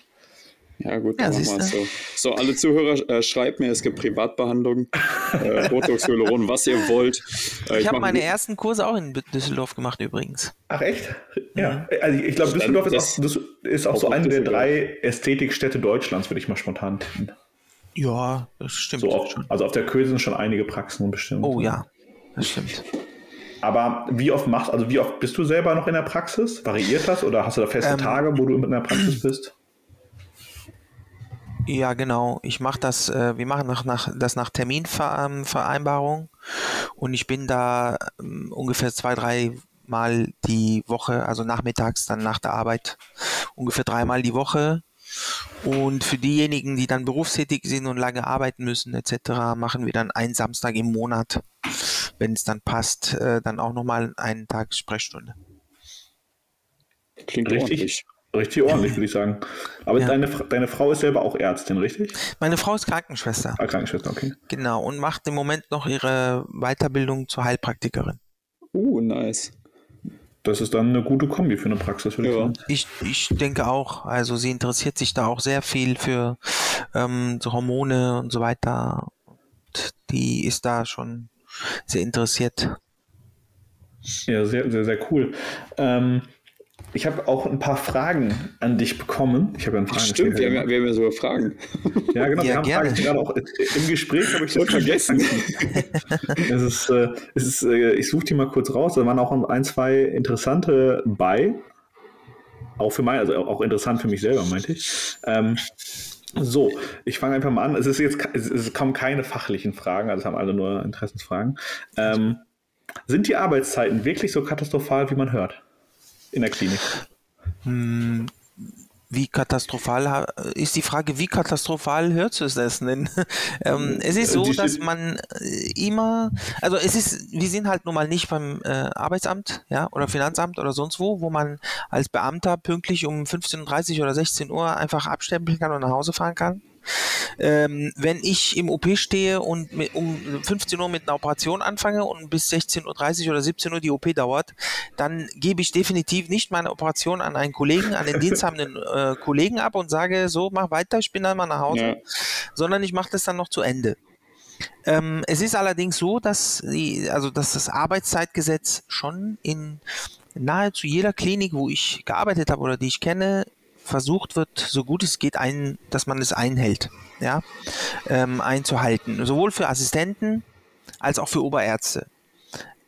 ja, gut, ja, machen wir so. So, alle Zuhörer, äh, schreibt mir, es gibt Privatbehandlung, äh, Botox, Hyaluron, was ihr wollt. Äh, ich, ich habe meine ersten Kurse auch in Düsseldorf gemacht übrigens. Ach echt? Ja. Mhm. Also ich glaube, Düsseldorf ist auch, ist auch so eine der drei Ästhetikstädte Deutschlands, würde ich mal spontan tippen. Ja, das stimmt. So auf, also auf der Köse sind schon einige Praxen bestimmt. Oh ja, das stimmt. Aber wie oft machst, also wie oft bist du selber noch in der Praxis? Variiert das oder hast du da feste ähm, Tage, wo du in der Praxis bist? Ja, genau. Ich mache das, äh, wir machen nach, nach, das nach Terminvereinbarung und ich bin da ähm, ungefähr zwei, drei Mal die Woche, also nachmittags dann nach der Arbeit, ungefähr dreimal die Woche und für diejenigen, die dann berufstätig sind und lange arbeiten müssen etc., machen wir dann einen Samstag im Monat, wenn es dann passt, äh, dann auch nochmal einen Tag Sprechstunde. Klingt richtig. Ordentlich. Richtig ordentlich, würde ich sagen. Aber ja. deine, deine Frau ist selber auch Ärztin, richtig? Meine Frau ist Krankenschwester. Ah, Krankenschwester, okay. Genau, und macht im Moment noch ihre Weiterbildung zur Heilpraktikerin. Uh, nice das ist dann eine gute Kombi für eine Praxis, würde ja. ich sagen. Ich, ich denke auch. Also sie interessiert sich da auch sehr viel für ähm, so Hormone und so weiter. Und die ist da schon sehr interessiert. Ja, sehr, sehr, sehr cool. Ähm, ich habe auch ein paar Fragen an dich bekommen. Ich habe ja Fragen Stimmt, wir haben, ja, wir haben ja sogar Fragen. Ja, genau. Ja, wir haben gerne. Fragen gerade auch im Gespräch, habe ich das vergessen. es ist, äh, es ist, äh, ich suche die mal kurz raus. Da waren auch ein, zwei interessante bei. Auch für mich, also auch interessant für mich selber, meinte ich. Ähm, so, ich fange einfach mal an. Es ist jetzt es, es kommen keine fachlichen Fragen, also es haben alle nur Interessensfragen. Ähm, sind die Arbeitszeiten wirklich so katastrophal, wie man hört? In der Klinik? Hm, wie katastrophal ist die Frage, wie katastrophal hört es das denn? ähm, es ist so, dass man äh, immer, also es ist, wir sind halt nun mal nicht beim äh, Arbeitsamt, ja, oder Finanzamt oder sonst wo, wo man als Beamter pünktlich um 15.30 Uhr oder 16 Uhr einfach abstempeln kann und nach Hause fahren kann. Ähm, wenn ich im OP stehe und mit, um 15 Uhr mit einer Operation anfange und bis 16.30 Uhr oder 17 Uhr die OP dauert, dann gebe ich definitiv nicht meine Operation an einen Kollegen, an den diensthabenden äh, Kollegen ab und sage, so, mach weiter, ich bin dann mal nach Hause, ja. sondern ich mache das dann noch zu Ende. Ähm, es ist allerdings so, dass, die, also dass das Arbeitszeitgesetz schon in nahezu jeder Klinik, wo ich gearbeitet habe oder die ich kenne, versucht wird, so gut es geht, ein, dass man es einhält, ja, ähm, einzuhalten. Sowohl für Assistenten als auch für Oberärzte.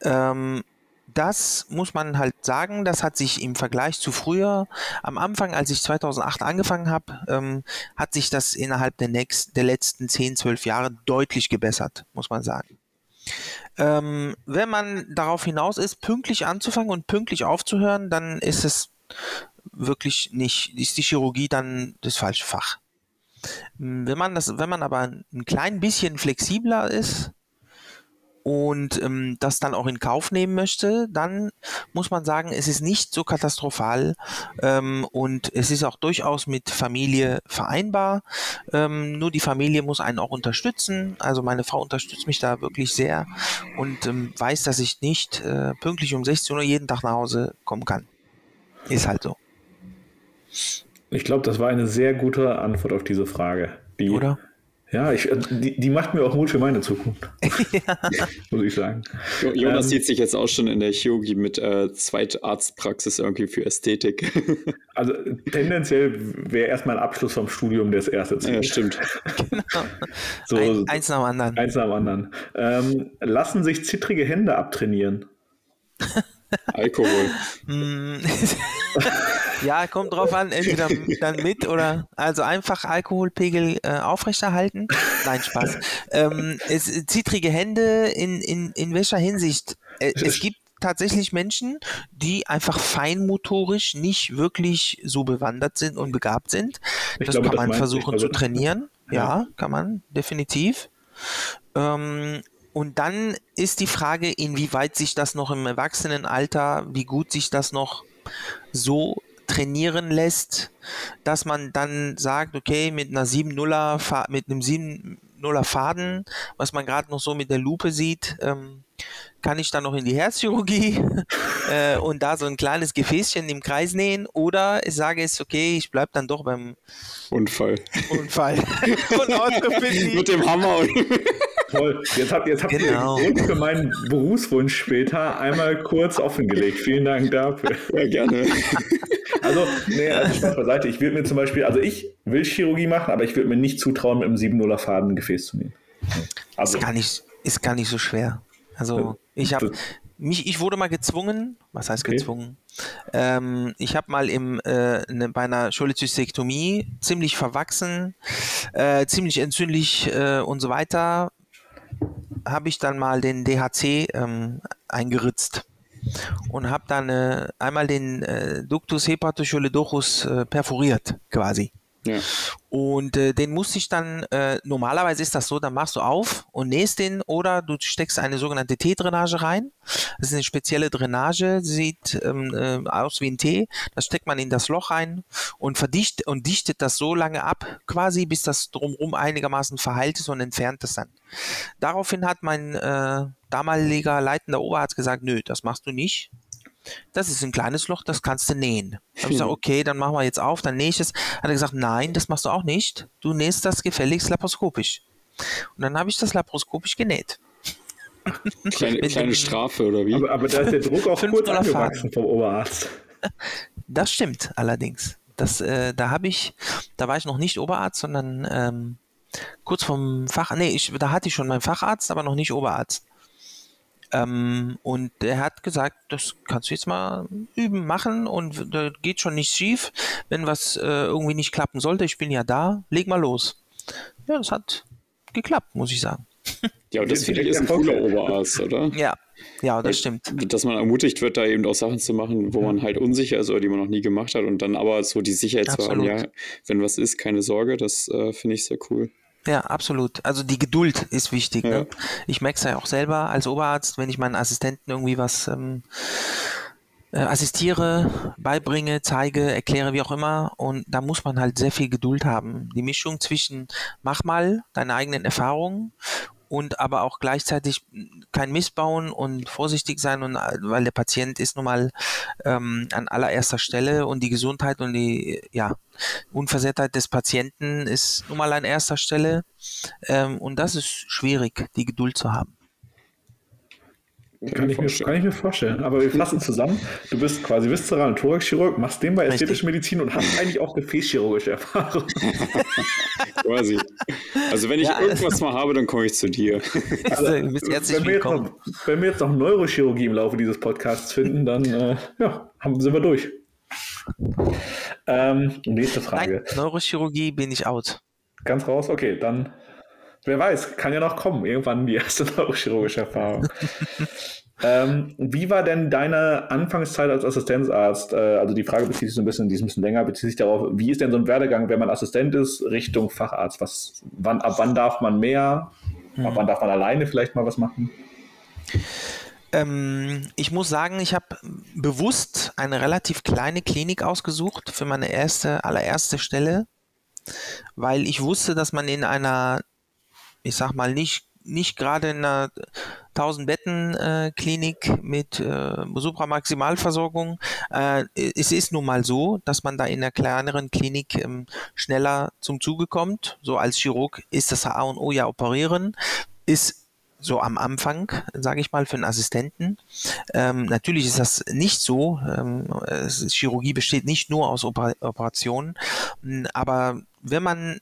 Ähm, das muss man halt sagen, das hat sich im Vergleich zu früher, am Anfang, als ich 2008 angefangen habe, ähm, hat sich das innerhalb der, nächsten, der letzten 10, 12 Jahre deutlich gebessert, muss man sagen. Ähm, wenn man darauf hinaus ist, pünktlich anzufangen und pünktlich aufzuhören, dann ist es wirklich nicht, ist die Chirurgie dann das falsche Fach. Wenn man das, wenn man aber ein klein bisschen flexibler ist und ähm, das dann auch in Kauf nehmen möchte, dann muss man sagen, es ist nicht so katastrophal ähm, und es ist auch durchaus mit Familie vereinbar. Ähm, nur die Familie muss einen auch unterstützen. Also meine Frau unterstützt mich da wirklich sehr und ähm, weiß, dass ich nicht äh, pünktlich um 16 Uhr jeden Tag nach Hause kommen kann. Ist halt so. Ich glaube, das war eine sehr gute Antwort auf diese Frage. Die, Oder? Ja, ich, äh, die, die macht mir auch Mut für meine Zukunft. ja. Muss ich sagen. Jonas ähm, sieht sich jetzt auch schon in der Chirurgie mit äh, Zweitarztpraxis irgendwie für Ästhetik. also tendenziell wäre erstmal ein Abschluss vom Studium das erste Ziel. Ja, stimmt. genau. so, ein, eins nach dem anderen. Eins nach dem anderen. Ähm, lassen sich zittrige Hände abtrainieren. Alkohol. Ja, kommt drauf an, entweder dann mit oder also einfach Alkoholpegel äh, aufrechterhalten. Nein, Spaß. Ähm, es, zittrige Hände in, in, in welcher Hinsicht? Äh, es gibt tatsächlich Menschen, die einfach feinmotorisch nicht wirklich so bewandert sind und begabt sind. das glaube, kann man versuchen also, zu trainieren. Ja. ja, kann man definitiv. Ähm, und dann ist die Frage, inwieweit sich das noch im Erwachsenenalter, wie gut sich das noch so trainieren lässt, dass man dann sagt, okay, mit einer 7-0er, mit einem 7-0er Faden, was man gerade noch so mit der Lupe sieht, ähm, kann ich dann noch in die Herzchirurgie äh, und da so ein kleines Gefäßchen im Kreis nähen oder ich sage es, okay, ich bleibe dann doch beim Unfall. Unfall. mit dem Hammer. Toll. Jetzt habt, jetzt habt genau. ihr für meinen Berufswunsch später einmal kurz offengelegt. Vielen Dank dafür. Ja, gerne. Also, nee, also Spaß beiseite. Ich würde mir zum Beispiel, also ich will Chirurgie machen, aber ich würde mir nicht zutrauen, mit einem 7-0er Faden ein Gefäß zu nehmen. Also, ist, gar nicht, ist gar nicht so schwer. Also, ich habe mich, ich wurde mal gezwungen, was heißt okay. gezwungen? Ähm, ich habe mal im, äh, ne, bei einer Cholezystektomie ziemlich verwachsen, äh, ziemlich entzündlich äh, und so weiter, habe ich dann mal den DHC ähm, eingeritzt und habe dann äh, einmal den äh, Ductus hepatocholedochus äh, perforiert quasi. Und äh, den musste ich dann, äh, normalerweise ist das so, dann machst du auf und nähst den oder du steckst eine sogenannte T-Drainage rein. Das ist eine spezielle Drainage, sieht ähm, äh, aus wie ein T. Das steckt man in das Loch rein und verdichtet und dichtet das so lange ab, quasi, bis das drumherum einigermaßen verheilt ist und entfernt es dann. Daraufhin hat mein äh, damaliger leitender Oberarzt gesagt, nö, das machst du nicht. Das ist ein kleines Loch, das kannst du nähen. Habe ich gesagt, okay, dann machen wir jetzt auf, dann nähe ich es. Hat er gesagt, nein, das machst du auch nicht. Du nähst das gefälligst laparoskopisch. Und dann habe ich das laparoskopisch genäht. Kleine, kleine Strafe oder wie? Aber, aber, da ist der Druck auch kurz angewachsen vom Oberarzt. Das stimmt allerdings. Das, äh, da habe ich, da war ich noch nicht Oberarzt, sondern ähm, kurz vom Fach, nee, ich, da hatte ich schon meinen Facharzt, aber noch nicht Oberarzt. Ähm, und er hat gesagt, das kannst du jetzt mal üben, machen und da geht schon nichts schief. Wenn was äh, irgendwie nicht klappen sollte, ich bin ja da, leg mal los. Ja, das hat geklappt, muss ich sagen. Ja, und das finde ich ist ein cooler Oberarzt, oder? Ja, ja, das stimmt. Dass man ermutigt wird, da eben auch Sachen zu machen, wo man halt unsicher ist oder die man noch nie gemacht hat und dann aber so die Sicherheit Absolut. zu haben, ja, wenn was ist, keine Sorge, das äh, finde ich sehr cool. Ja, absolut. Also die Geduld ist wichtig. Ja. Ne? Ich merke es ja auch selber als Oberarzt, wenn ich meinen Assistenten irgendwie was ähm, äh, assistiere, beibringe, zeige, erkläre, wie auch immer. Und da muss man halt sehr viel Geduld haben. Die Mischung zwischen mach mal deine eigenen Erfahrungen und aber auch gleichzeitig kein Missbauen und vorsichtig sein und weil der Patient ist nun mal ähm, an allererster Stelle und die Gesundheit und die ja Unversehrtheit des Patienten ist nun mal an erster Stelle ähm, und das ist schwierig, die Geduld zu haben. Kann ich, mir, kann ich mir vorstellen. Aber wir fassen zusammen. Du bist quasi Viszeral- und Thoraxchirurg, machst den bei ästhetischer Medizin und hast eigentlich auch gefäßchirurgische Erfahrung. quasi. Also wenn ich ja, irgendwas mal habe, dann komme ich zu dir. Also, du bist herzlich wenn, wir noch, wenn wir jetzt noch Neurochirurgie im Laufe dieses Podcasts finden, dann äh, ja, haben, sind wir durch. Ähm, nächste Frage. Nein, Neurochirurgie bin ich out. Ganz raus? Okay, dann Wer weiß, kann ja noch kommen, irgendwann die erste neurochirurgische Erfahrung. ähm, wie war denn deine Anfangszeit als Assistenzarzt? Äh, also die Frage bezieht sich so ein bisschen, die ist ein bisschen länger, bezieht sich darauf, wie ist denn so ein Werdegang, wenn man Assistent ist, Richtung Facharzt? Was, wann, ab wann darf man mehr? Ab wann darf man alleine vielleicht mal was machen? Ähm, ich muss sagen, ich habe bewusst eine relativ kleine Klinik ausgesucht für meine erste, allererste Stelle, weil ich wusste, dass man in einer, ich sag mal, nicht, nicht gerade in einer 1000 Betten äh, Klinik mit äh, Supramaximalversorgung. Äh, es ist nun mal so, dass man da in einer kleineren Klinik ähm, schneller zum Zuge kommt. So als Chirurg ist das A und O ja operieren. Ist so am Anfang, sage ich mal, für einen Assistenten. Ähm, natürlich ist das nicht so. Ähm, Chirurgie besteht nicht nur aus Oper Operationen, aber wenn man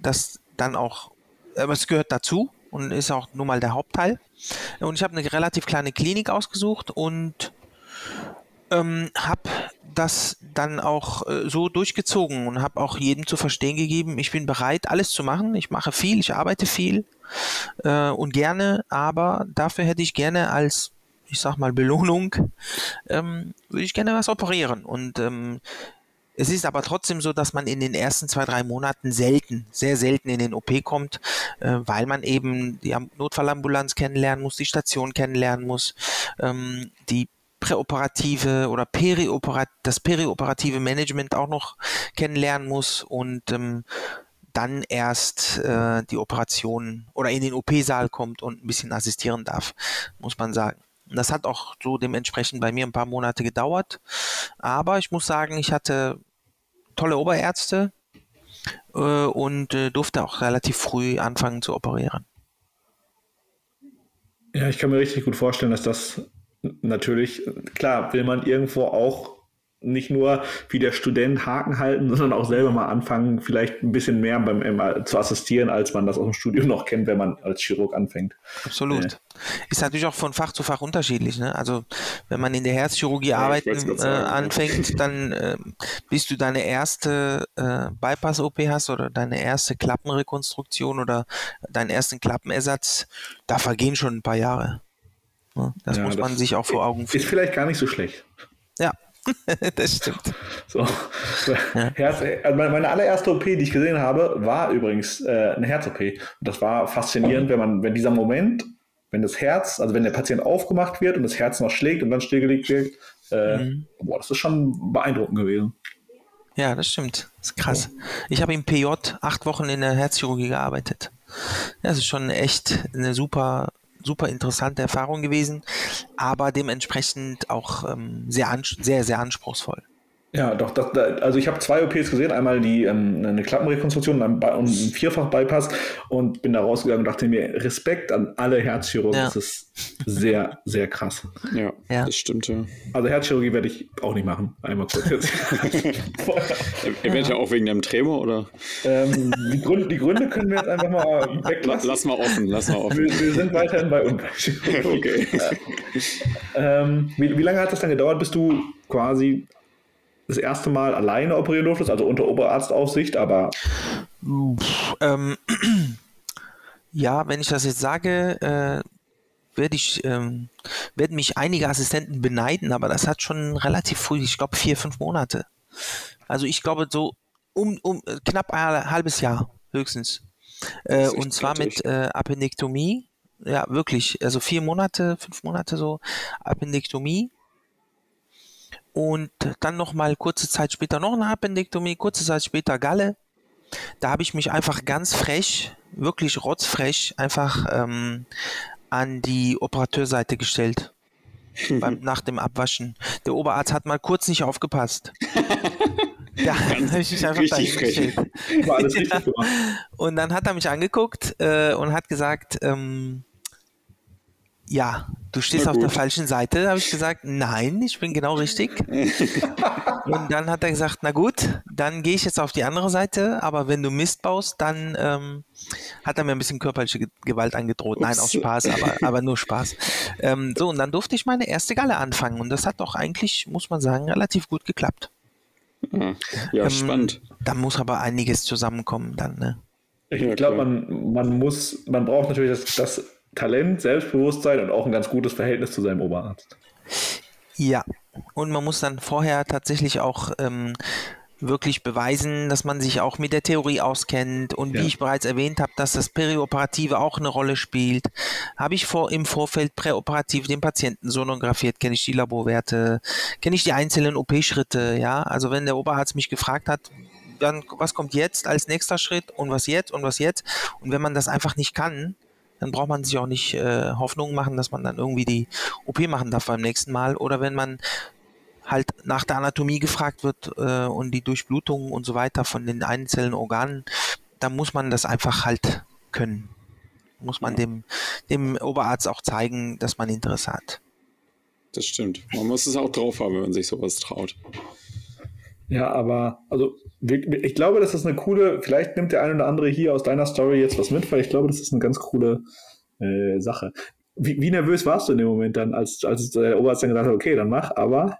das dann auch, aber es gehört dazu und ist auch nun mal der Hauptteil. Und ich habe eine relativ kleine Klinik ausgesucht und ähm, habe das dann auch äh, so durchgezogen und habe auch jedem zu verstehen gegeben, ich bin bereit, alles zu machen. Ich mache viel, ich arbeite viel äh, und gerne, aber dafür hätte ich gerne als, ich sag mal, Belohnung, ähm, würde ich gerne was operieren. Und ähm, es ist aber trotzdem so, dass man in den ersten zwei, drei Monaten selten, sehr selten in den OP kommt, äh, weil man eben die Notfallambulanz kennenlernen muss, die Station kennenlernen muss, ähm, die präoperative oder perioperat das perioperative Management auch noch kennenlernen muss und ähm, dann erst äh, die Operation oder in den OP-Saal kommt und ein bisschen assistieren darf, muss man sagen. Das hat auch so dementsprechend bei mir ein paar Monate gedauert. Aber ich muss sagen, ich hatte tolle Oberärzte äh, und äh, durfte auch relativ früh anfangen zu operieren. Ja, ich kann mir richtig gut vorstellen, dass das natürlich, klar, will man irgendwo auch nicht nur wie der Student Haken halten, sondern auch selber mal anfangen, vielleicht ein bisschen mehr beim ähm, zu assistieren, als man das aus dem Studium noch kennt, wenn man als Chirurg anfängt. Absolut. Äh. Ist natürlich auch von Fach zu Fach unterschiedlich. Ne? Also wenn man in der Herzchirurgie ja, arbeiten äh, anfängt, dann äh, bis du deine erste äh, Bypass-OP hast oder deine erste Klappenrekonstruktion oder deinen ersten Klappenersatz, da vergehen schon ein paar Jahre. Das ja, muss man sich auch vor Augen führen. Ist vielleicht gar nicht so schlecht. Ja, das stimmt. So. Ja. Herz, also meine allererste OP, die ich gesehen habe, war übrigens äh, eine Herz-OP. Und das war faszinierend, wenn man, wenn dieser Moment, wenn das Herz, also wenn der Patient aufgemacht wird und das Herz noch schlägt und dann stillgelegt wird, äh, mhm. boah, das ist schon beeindruckend gewesen. Ja, das stimmt. Das ist krass. Ich habe im PJ acht Wochen in der Herzchirurgie gearbeitet. Das ist schon echt eine super super interessante Erfahrung gewesen, aber dementsprechend auch ähm, sehr, sehr, sehr anspruchsvoll. Ja, doch, das, also ich habe zwei OPs gesehen, einmal die ähm, eine Klappenrekonstruktion und ein, Vierfach-Bypass und bin da rausgegangen und dachte mir, Respekt an alle Herzchirurgen, ja. das ist sehr, sehr krass. Ja, ja. das stimmt, ja. Also Herzchirurgie werde ich auch nicht machen, einmal kurz jetzt. Eventuell auch wegen dem Tremor, oder? Ähm, die, Gründe, die, Gründe, können wir jetzt einfach mal weglassen. Lass mal offen, lass mal offen. Wir, wir sind weiterhin bei uns. okay. Ähm, wie, wie lange hat das dann gedauert, bis du quasi das erste Mal alleine operieren durftest, also unter Oberarztaufsicht, aber. ähm, ja, wenn ich das jetzt sage, äh, werde ich, ähm, werden mich einige Assistenten beneiden, aber das hat schon relativ früh, ich glaube vier, fünf Monate. Also ich glaube so um, um knapp ein halbes Jahr höchstens. Äh, und zwar mit äh, Appendektomie. Ja, wirklich. Also vier Monate, fünf Monate so Appendektomie und dann noch mal kurze Zeit später noch eine Appendektomie, kurze Zeit später Galle. Da habe ich mich einfach ganz frech, wirklich rotzfrech, einfach ähm, an die Operateurseite gestellt. beim, nach dem Abwaschen. Der Oberarzt hat mal kurz nicht aufgepasst. Da habe ich mich einfach dahin gestellt. War alles richtig gemacht. Und dann hat er mich angeguckt äh, und hat gesagt, ähm, ja, du stehst auf der falschen Seite. Habe ich gesagt, nein, ich bin genau richtig. und dann hat er gesagt, na gut, dann gehe ich jetzt auf die andere Seite, aber wenn du Mist baust, dann ähm, hat er mir ein bisschen körperliche Gewalt angedroht. Ups. Nein, aus Spaß, aber, aber nur Spaß. Ähm, so, und dann durfte ich meine erste Galle anfangen und das hat doch eigentlich, muss man sagen, relativ gut geklappt. Ja, ähm, spannend. Da muss aber einiges zusammenkommen dann, ne? Ich glaube, man, man muss, man braucht natürlich das, das Talent, Selbstbewusstsein und auch ein ganz gutes Verhältnis zu seinem Oberarzt. Ja, und man muss dann vorher tatsächlich auch ähm, wirklich beweisen, dass man sich auch mit der Theorie auskennt und ja. wie ich bereits erwähnt habe, dass das Perioperative auch eine Rolle spielt. Habe ich vor, im Vorfeld präoperativ den Patienten sonografiert, kenne ich die Laborwerte, kenne ich die einzelnen OP-Schritte, ja. Also wenn der Oberarzt mich gefragt hat, dann was kommt jetzt als nächster Schritt und was jetzt und was jetzt und wenn man das einfach nicht kann, dann braucht man sich auch nicht äh, Hoffnungen machen, dass man dann irgendwie die OP machen darf beim nächsten Mal. Oder wenn man halt nach der Anatomie gefragt wird äh, und die Durchblutung und so weiter von den einzelnen Organen, dann muss man das einfach halt können. Muss man dem, dem Oberarzt auch zeigen, dass man Interesse hat. Das stimmt. Man muss es auch drauf haben, wenn man sich sowas traut. Ja, aber also ich glaube, das ist eine coole, vielleicht nimmt der eine oder andere hier aus deiner Story jetzt was mit, weil ich glaube, das ist eine ganz coole äh, Sache. Wie, wie, nervös warst du in dem Moment dann, als, als der Oberarzt dann gesagt hat, okay, dann mach, aber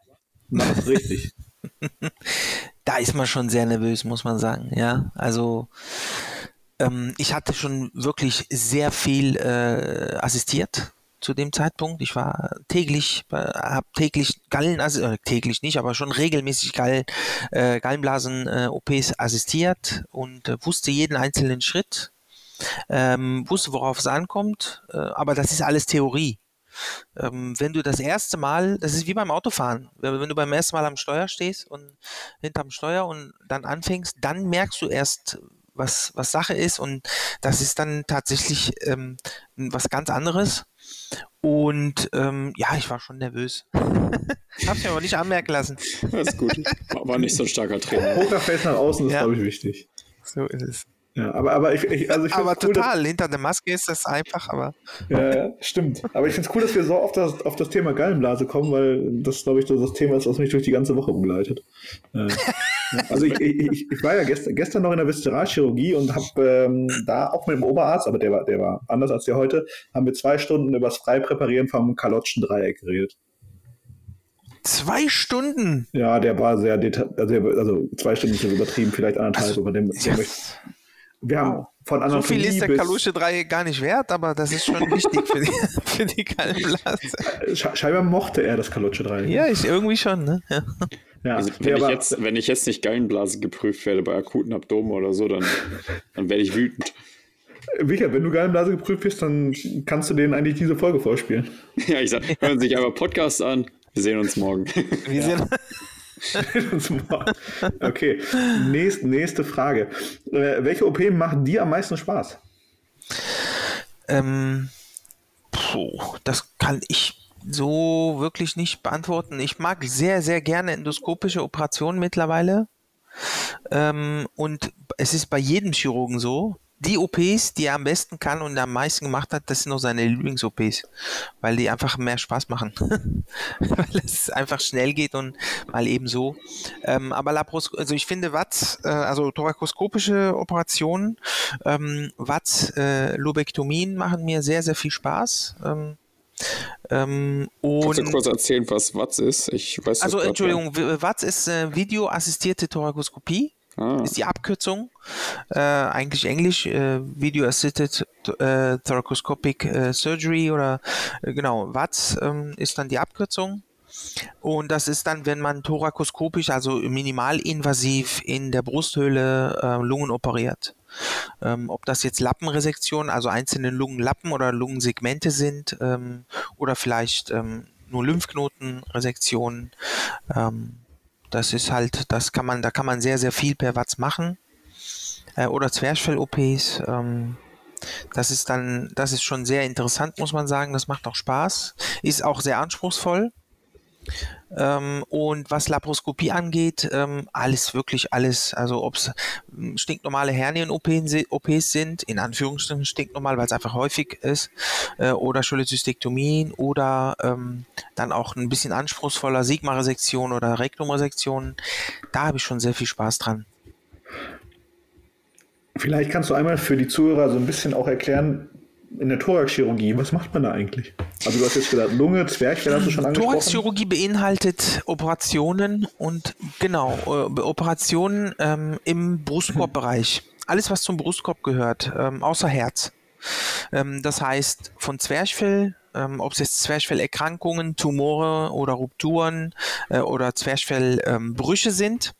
mach es richtig. da ist man schon sehr nervös, muss man sagen, ja. Also ähm, ich hatte schon wirklich sehr viel äh, assistiert zu dem Zeitpunkt. Ich war täglich, habe täglich Gallen, also äh, täglich nicht, aber schon regelmäßig Gallen, äh, Gallenblasen-OPs äh, assistiert und äh, wusste jeden einzelnen Schritt, ähm, wusste, worauf es ankommt, aber das ist alles Theorie. Ähm, wenn du das erste Mal, das ist wie beim Autofahren, wenn, wenn du beim ersten Mal am Steuer stehst und hinterm Steuer und dann anfängst, dann merkst du erst, was, was Sache ist und das ist dann tatsächlich ähm, was ganz anderes. Und ähm, ja, ich war schon nervös. Hab's mir aber nicht anmerken lassen. Das ist gut. War nicht so ein starker Trainer. Pokerface nach außen ist, ja. glaube ich, wichtig. So ist es. Ja, aber, aber ich, ich also ich Aber cool, total, hinter der Maske ist das einfach, aber. Ja, ja stimmt. Aber ich finde es cool, dass wir so oft das, auf das Thema Gallenblase kommen, weil das, glaube ich, so das Thema ist, was mich durch die ganze Woche begleitet. Äh, also ich, ich, ich, war ja gestern, gestern noch in der Viszeralchirurgie und habe ähm, da auch mit dem Oberarzt, aber der war, der war anders als der heute, haben wir zwei Stunden über das Freipräparieren vom Kalotschen Dreieck geredet. Zwei Stunden? Ja, der war sehr detailliert, also, also, zwei Stunden ist übertrieben, vielleicht anderthalb, also, aber dem, möchte, wir haben von So viel ist der Kalusche 3 gar nicht wert, aber das ist schon wichtig für die, für die Gallenblase. Scheinbar mochte er das Kalusche 3. Ja, ich irgendwie schon, ne? Ja. Ja, also wenn, ich jetzt, wenn ich jetzt nicht Gallenblase geprüft werde bei akuten Abdomen oder so, dann, dann werde ich wütend. Richard, wenn du Gallenblase geprüft bist, dann kannst du denen eigentlich diese Folge vorspielen. Ja, ich sag, hören sich einfach Podcast an. Wir sehen uns morgen. Wir ja. sehen okay, Nächst, nächste Frage. Äh, welche OP macht dir am meisten Spaß? Ähm, puh, das kann ich so wirklich nicht beantworten. Ich mag sehr, sehr gerne endoskopische Operationen mittlerweile. Ähm, und es ist bei jedem Chirurgen so, die OPs, die er am besten kann und am meisten gemacht hat, das sind auch seine Lieblings-OPs, weil die einfach mehr Spaß machen. weil es einfach schnell geht und mal eben so. Ähm, aber Lapros also ich finde Watts, äh, also thorakoskopische Operationen, ähm, Watts, äh, Lobektomien machen mir sehr, sehr viel Spaß. Ähm, ähm, Kannst du kurz erzählen, was Watts ist? Ich weiß Also, Entschuldigung, Watts ist äh, videoassistierte Thorakoskopie. Ah. Ist die Abkürzung. Äh, eigentlich Englisch, äh, Video Assisted äh, Thoracoscopic äh, Surgery oder äh, genau, WATS ähm, ist dann die Abkürzung. Und das ist dann, wenn man thorakoskopisch, also minimalinvasiv in der Brusthöhle äh, Lungen operiert. Ähm, ob das jetzt Lappenresektion, also einzelne Lungenlappen oder Lungensegmente sind ähm, oder vielleicht ähm, nur Lymphknotenresektionen. Ähm, das ist halt, das kann man, da kann man sehr, sehr viel per Watts machen. Äh, oder Zwerchfell-OPs. Ähm, das ist dann, das ist schon sehr interessant, muss man sagen. Das macht auch Spaß. Ist auch sehr anspruchsvoll. Ähm, und was Laparoskopie angeht, ähm, alles, wirklich alles. Also ob es hm, stinknormale Hernien-OPs sind, in Anführungsstrichen stinknormal, weil es einfach häufig ist, äh, oder Cholezystektomien oder ähm, dann auch ein bisschen anspruchsvoller Sigma-Resektion oder Rektum-Resektion. Da habe ich schon sehr viel Spaß dran. Vielleicht kannst du einmal für die Zuhörer so ein bisschen auch erklären, in der Thoraxchirurgie, was macht man da eigentlich? Also du hast jetzt gesagt, Lunge, Zwerchfell hast du schon angesprochen. Thoraxchirurgie beinhaltet Operationen und genau, äh, Operationen ähm, im Brustkorbbereich. Alles, was zum Brustkorb gehört, ähm, außer Herz. Ähm, das heißt, von Zwerchfell, ähm, ob es jetzt Zwerchfellerkrankungen, Tumore oder Rupturen äh, oder Zwerchfellbrüche sind,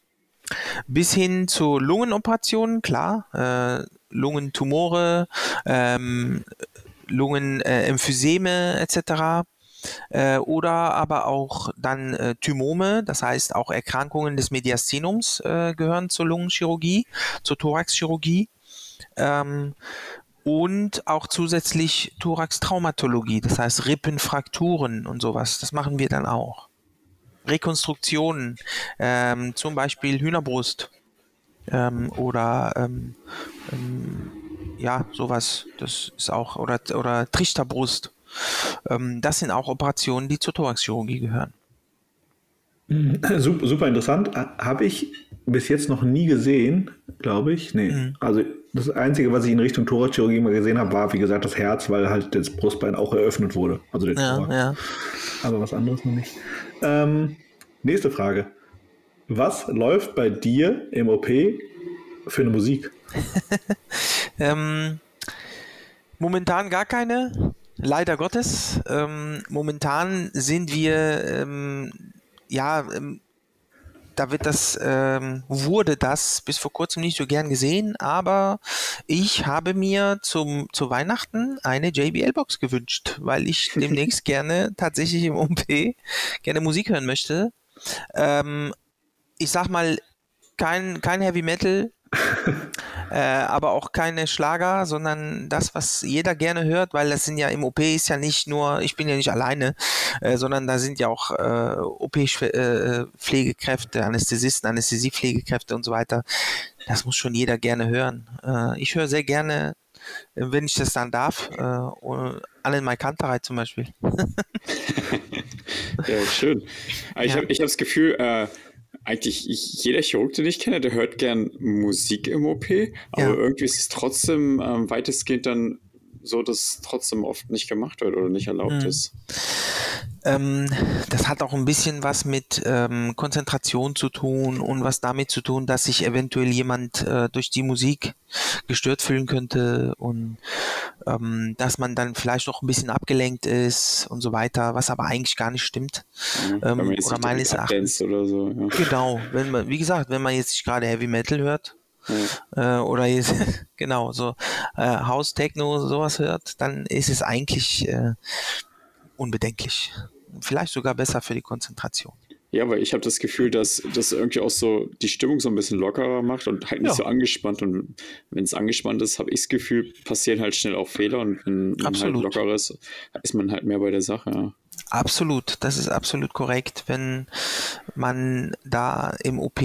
bis hin zu Lungenoperationen, klar, äh, Lungentumore, ähm, Lungenemphyseme äh, etc. Äh, oder aber auch dann äh, Thymome, das heißt auch Erkrankungen des Mediastinums äh, gehören zur Lungenchirurgie, zur Thoraxchirurgie. Ähm, und auch zusätzlich Thorax-Traumatologie, das heißt Rippenfrakturen und sowas. Das machen wir dann auch. Rekonstruktionen, ähm, zum Beispiel Hühnerbrust ähm, oder ähm, ähm ja, sowas. Das ist auch, oder, oder Trichterbrust. Ähm, das sind auch Operationen, die zur Thoraxchirurgie gehören. Mhm. Super, super interessant. Habe ich bis jetzt noch nie gesehen, glaube ich. Nee. Mhm. Also das Einzige, was ich in Richtung Thoraxchirurgie mal gesehen habe, war, wie gesagt, das Herz, weil halt das Brustbein auch eröffnet wurde. Also der ja, ja. Aber was anderes noch nicht. Ähm, nächste Frage. Was läuft bei dir im OP für eine Musik? ähm, momentan gar keine. Leider Gottes. Ähm, momentan sind wir ähm, ja ähm, da wird das, ähm, wurde das bis vor kurzem nicht so gern gesehen, aber ich habe mir zum, zu Weihnachten eine JBL-Box gewünscht, weil ich demnächst gerne tatsächlich im OP gerne Musik hören möchte. Ähm, ich sag mal, kein, kein Heavy Metal, äh, aber auch keine Schlager, sondern das, was jeder gerne hört, weil das sind ja im OP ist ja nicht nur, ich bin ja nicht alleine, äh, sondern da sind ja auch äh, OP-Pflegekräfte, äh, Anästhesisten, Anästhesiepflegekräfte und so weiter. Das muss schon jeder gerne hören. Äh, ich höre sehr gerne, äh, wenn ich das dann darf, äh, Alan Maikanterei zum Beispiel. ja, schön. Ich ja. habe ich hab das Gefühl, äh, eigentlich ich, jeder Chirurg, den ich kenne, der hört gern Musik im OP, aber ja. irgendwie ist es trotzdem ähm, weitestgehend dann so, dass trotzdem oft nicht gemacht wird oder nicht erlaubt mhm. ist. Ähm, das hat auch ein bisschen was mit ähm, Konzentration zu tun und was damit zu tun, dass sich eventuell jemand äh, durch die Musik gestört fühlen könnte und ähm, dass man dann vielleicht noch ein bisschen abgelenkt ist und so weiter, was aber eigentlich gar nicht stimmt. Ja, ähm, oder meines Erachtens. Oder so, ja. Genau, wenn man, wie gesagt, wenn man jetzt nicht gerade Heavy Metal hört, ja. Äh, oder jetzt, genau, so äh, House Techno, sowas hört, dann ist es eigentlich äh, unbedenklich. Vielleicht sogar besser für die Konzentration. Ja, weil ich habe das Gefühl, dass das irgendwie auch so die Stimmung so ein bisschen lockerer macht und halt nicht ja. so angespannt. Und wenn es angespannt ist, habe ich das Gefühl, passieren halt schnell auch Fehler. Und wenn man halt lockerer ist, ist man halt mehr bei der Sache. Ja. Absolut, das ist absolut korrekt. Wenn man da im OP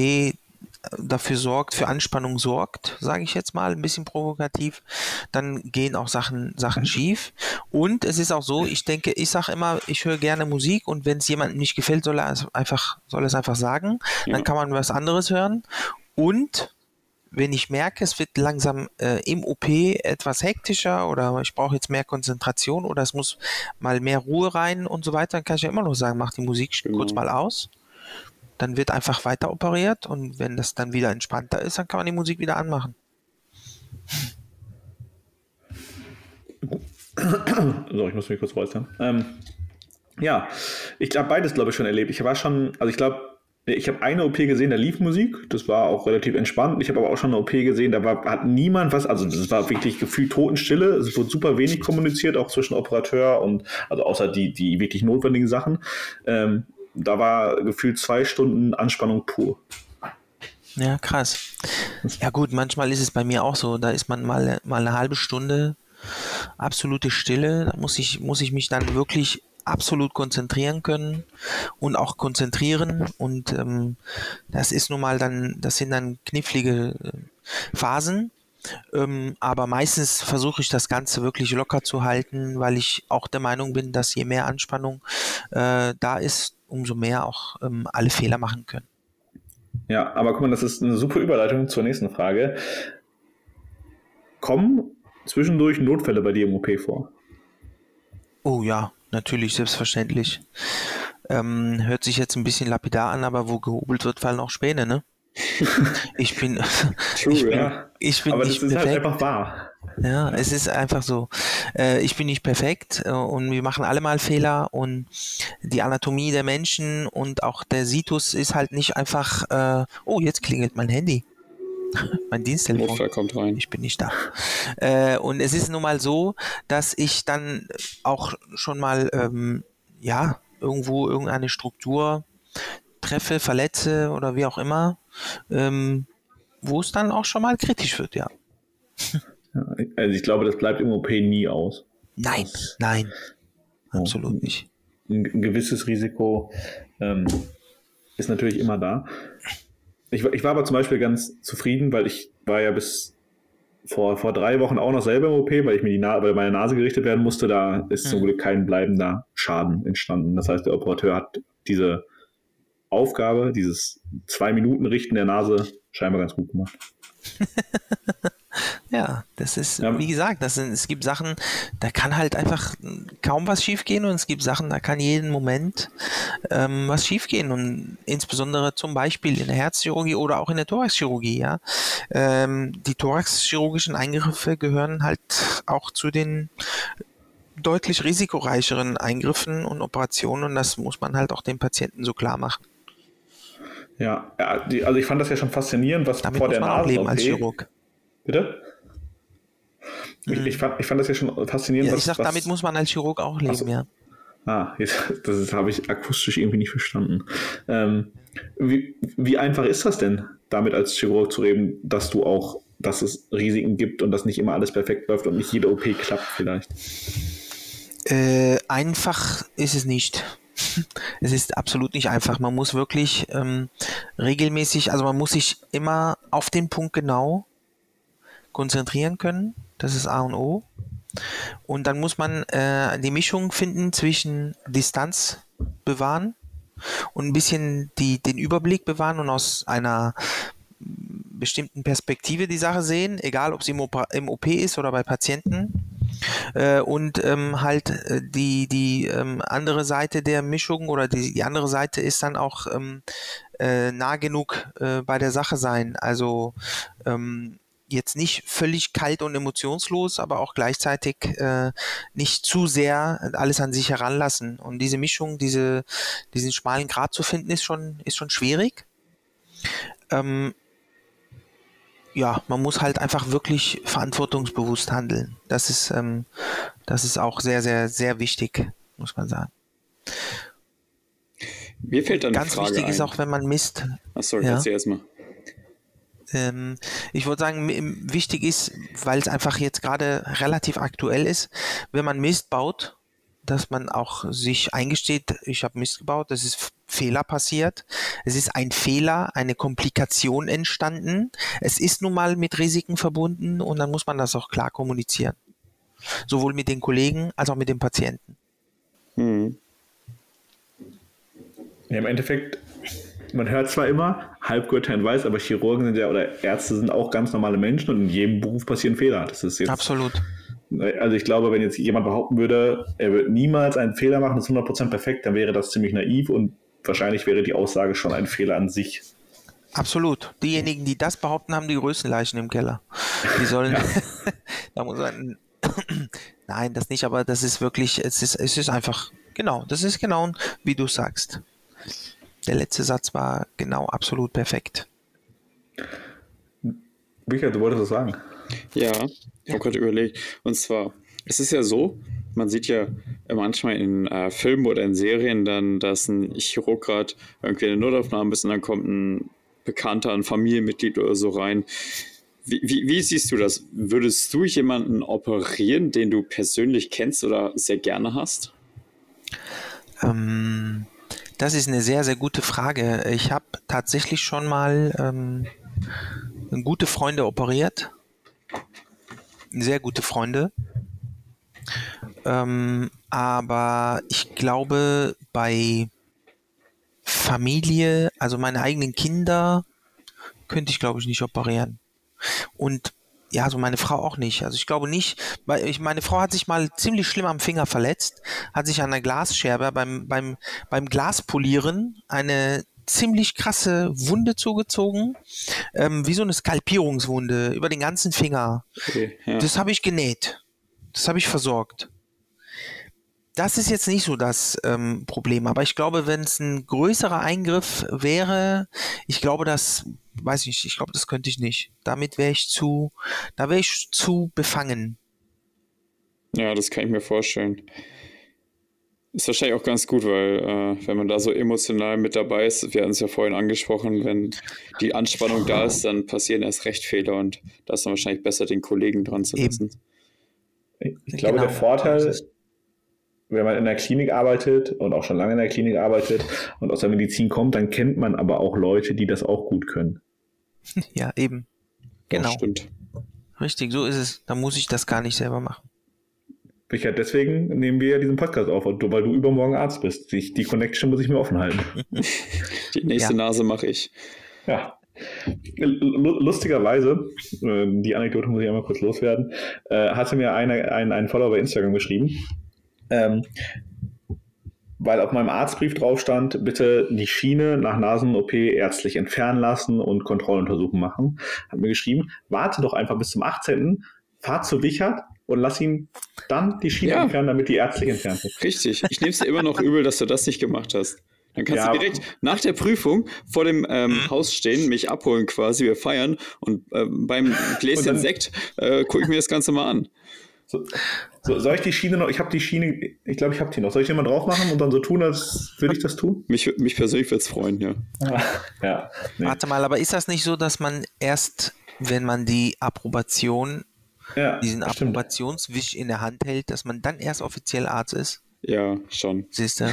dafür sorgt, für Anspannung sorgt, sage ich jetzt mal, ein bisschen provokativ, dann gehen auch Sachen, Sachen mhm. schief. Und es ist auch so, ich denke, ich sage immer, ich höre gerne Musik und wenn es jemandem nicht gefällt, soll er es einfach, soll es einfach sagen. Ja. Dann kann man was anderes hören. Und wenn ich merke, es wird langsam äh, im OP etwas hektischer oder ich brauche jetzt mehr Konzentration oder es muss mal mehr Ruhe rein und so weiter, dann kann ich ja immer noch sagen, mach die Musik genau. kurz mal aus dann wird einfach weiter operiert und wenn das dann wieder entspannter ist, dann kann man die Musik wieder anmachen. So, ich muss mich kurz räuspern. Ähm, ja, ich habe beides, glaube ich, schon erlebt. Ich war schon, also ich glaube, ich habe eine OP gesehen, da lief Musik, das war auch relativ entspannt. Ich habe aber auch schon eine OP gesehen, da war, hat niemand was, also das war wirklich gefühlt Totenstille. Es wurde super wenig kommuniziert, auch zwischen Operateur und, also außer die, die wirklich notwendigen Sachen. Ähm, da war gefühlt zwei Stunden Anspannung pur. Ja, krass. Ja gut, manchmal ist es bei mir auch so. Da ist man mal, mal eine halbe Stunde absolute Stille. Da muss ich, muss ich mich dann wirklich absolut konzentrieren können und auch konzentrieren. Und ähm, das ist nun mal dann, das sind dann knifflige äh, Phasen. Ähm, aber meistens versuche ich das Ganze wirklich locker zu halten, weil ich auch der Meinung bin, dass je mehr Anspannung äh, da ist, umso mehr auch ähm, alle Fehler machen können. Ja, aber guck mal, das ist eine super Überleitung zur nächsten Frage. Kommen zwischendurch Notfälle bei dir im OP vor? Oh ja, natürlich, selbstverständlich. Ähm, hört sich jetzt ein bisschen lapidar an, aber wo gehobelt wird, fallen auch Späne, ne? ich bin, True, ich bin, ja. ich bin Aber das nicht ist perfekt. halt einfach wahr. Ja, es ist einfach so. Äh, ich bin nicht perfekt äh, und wir machen alle mal Fehler und die Anatomie der Menschen und auch der Situs ist halt nicht einfach, äh, oh, jetzt klingelt mein Handy. mein Diensttelefon. Notfall kommt rein. Ich bin nicht da. Und es ist nun mal so, dass ich dann auch schon mal, ähm, ja, irgendwo irgendeine Struktur treffe, verletze oder wie auch immer, ähm, wo es dann auch schon mal kritisch wird, ja. Ja, Also ich glaube, das bleibt im OP nie aus. Nein, nein, absolut nicht. Ein, ein gewisses Risiko ähm, ist natürlich immer da. Ich, war- ich war aber zum Beispiel ganz zufrieden, weil ich war ja bis vor, vor drei Wochen auch noch selber im OP, weil ich mir die Na weil meine Nase gerichtet werden musste. Da ist zum Mhm. Glück kein bleibender Schaden entstanden. Das heißt, der Operateur hat diese Aufgabe, dieses zwei Minuten Richten der Nase scheinbar ganz gut gemacht. Ja, das ist, Ja. wie gesagt, das sind, es gibt Sachen, da kann halt einfach kaum was schiefgehen und es gibt Sachen, da kann jeden Moment ähm, was schiefgehen und insbesondere zum Beispiel in der Herzchirurgie oder auch in der Thoraxchirurgie, ja. Ähm, die thoraxchirurgischen Eingriffe gehören halt auch zu den deutlich risikoreicheren Eingriffen und Operationen und das muss man halt auch dem Patienten so klar machen. Ja, ja die, also ich fand das ja schon faszinierend, was Damit vor der Nase leben als Chirurg. Bitte? Ich, ich, fand, ich fand das ja schon faszinierend, Ja, was, ich sag, was, damit muss man als Chirurg auch leben, so. ja. Ah, jetzt, das habe ich akustisch irgendwie nicht verstanden. Ähm, wie, wie einfach ist das denn, damit als Chirurg zu reden, dass du auch, dass es Risiken gibt und dass nicht immer alles perfekt läuft und nicht jede OP klappt vielleicht? Äh, einfach ist es nicht. Es ist absolut nicht einfach. Man muss wirklich ähm, regelmäßig, also man muss sich immer auf den Punkt genau konzentrieren können. Das ist A und O. Und dann muss man äh, die Mischung finden zwischen Distanz bewahren und ein bisschen die, den Überblick bewahren und aus einer bestimmten Perspektive die Sache sehen, egal ob es im, Opa- im OP ist oder bei Patienten. Äh, und ähm, halt äh, die, die ähm, andere Seite der Mischung oder die, die andere Seite ist dann auch ähm, äh, nah genug äh, bei der Sache sein. Also ähm, jetzt nicht völlig kalt und emotionslos, aber auch gleichzeitig äh, nicht zu sehr alles an sich heranlassen. Und diese Mischung, diese, diesen schmalen Grat zu finden, ist schon, ist schon schwierig. Ähm, ja, man muss halt einfach wirklich verantwortungsbewusst handeln. Das ist, ähm, das ist auch sehr, sehr, sehr wichtig, muss man sagen. Mir fällt dann Ganz wichtig ein. ist auch, wenn man misst. Ach, sorry, Ja. erzähl erst mal. Ähm, ich würde sagen, wichtig ist, weil es einfach jetzt gerade relativ aktuell ist, wenn man Mist baut, dass man auch sich eingesteht, ich habe Mist gebaut, es ist Fehler passiert, es ist ein Fehler, eine Komplikation entstanden, es ist nun mal mit Risiken verbunden und dann muss man das auch klar kommunizieren. Sowohl mit den Kollegen als auch mit den Patienten. Hm. Ja, im Endeffekt, man hört zwar immer, Halbgötter weiß, aber Chirurgen sind ja oder Ärzte sind auch ganz normale Menschen und in jedem Beruf passieren Fehler. Das ist jetzt, Absolut. also ich glaube, wenn jetzt jemand behaupten würde, er wird niemals einen Fehler machen, das ist 100% perfekt, dann wäre das ziemlich naiv und wahrscheinlich wäre die Aussage schon ein Fehler an sich. Absolut. Diejenigen, die das behaupten, haben die größten Leichen im Keller. Die sollen. da muss man. Nein, das nicht, aber das ist wirklich, es ist, es ist einfach, genau, das ist genau, wie du sagst. Der letzte Satz war genau absolut perfekt. Michael, du wolltest was sagen? Ja, ich habe gerade überlegt. Und zwar, es ist ja so, man sieht ja manchmal in äh, Filmen oder in Serien dann, dass ein Chirurg gerade irgendwie in eine Notaufnahme ist und dann kommt ein Bekannter, ein Familienmitglied oder so rein. Wie, wie, wie siehst du das? Würdest du jemanden operieren, den du persönlich kennst oder sehr gerne hast? Ähm, das ist eine sehr, sehr gute Frage. Ich habe tatsächlich schon mal ähm, gute Freunde operiert. Sehr gute Freunde. Ähm, aber ich glaube, bei Familie, also meine eigenen Kinder, könnte ich, glaube ich, nicht operieren. Und ja, also meine Frau auch nicht. Also ich glaube nicht, weil ich, meine Frau hat sich mal ziemlich schlimm am Finger verletzt, hat sich an einer Glasscherbe beim, beim, beim Glaspolieren eine ziemlich krasse Wunde zugezogen, ähm, wie so eine Skalpierungswunde über den ganzen Finger. Okay, ja. Das habe ich genäht. Das habe ich versorgt. Das ist jetzt nicht so das ähm, Problem, aber ich glaube, wenn es ein größerer Eingriff wäre, ich glaube, das, weiß ich nicht, ich glaube, das könnte ich nicht. Damit wäre ich zu, da wäre ich zu befangen. Ja, das kann ich mir vorstellen. Ist wahrscheinlich auch ganz gut, weil äh, wenn man da so emotional mit dabei ist, wir hatten es ja vorhin angesprochen, wenn die Anspannung da ist, dann passieren erst recht Fehler und da ist dann wahrscheinlich besser, den Kollegen dran zu lassen. Ich, ich glaube, genau. der Vorteil wenn man in der Klinik arbeitet und auch schon lange in der Klinik arbeitet und aus der Medizin kommt, dann kennt man aber auch Leute, die das auch gut können. Ja, eben. Genau. Das stimmt. Richtig, so ist es. Da muss ich das gar nicht selber machen. Richard, deswegen nehmen wir ja diesen Podcast auf, weil du übermorgen Arzt bist. Die, die Connection muss ich mir offen halten. Die nächste ja. Nase mache ich. Ja. Lustigerweise, äh, die Anekdote muss ich einmal kurz loswerden, äh, hatte mir eine, ein, ein Follower bei Instagram geschrieben, ähm, weil auf meinem Arztbrief drauf stand, bitte die Schiene nach Nasen-OP ärztlich entfernen lassen und Kontrolluntersuchungen machen. Hat mir geschrieben, warte doch einfach bis zum 18., fahr zu Wichert und lass ihn dann die Schiene ja. entfernen, damit die ärztlich entfernt wird. Richtig. Ich nehme es dir immer noch übel, dass du das nicht gemacht hast. Dann kannst ja. du direkt nach der Prüfung vor dem ähm. Haus stehen, mich abholen quasi, wir feiern und äh, beim Gläschen dann, Sekt äh, gucke ich mir das Ganze mal an. So, so, soll ich die Schiene noch? Ich habe die Schiene, ich glaube, ich habe die noch. Soll ich die mal drauf machen und dann so tun, als würde ich das tun? Mich, mich persönlich würde es freuen, ja. ja nee. Warte mal, aber ist das nicht so, dass man erst, wenn man die Approbation, ja, diesen Approbationswisch in der Hand hält, dass man dann erst offiziell Arzt ist? Ja, schon. Siehst du?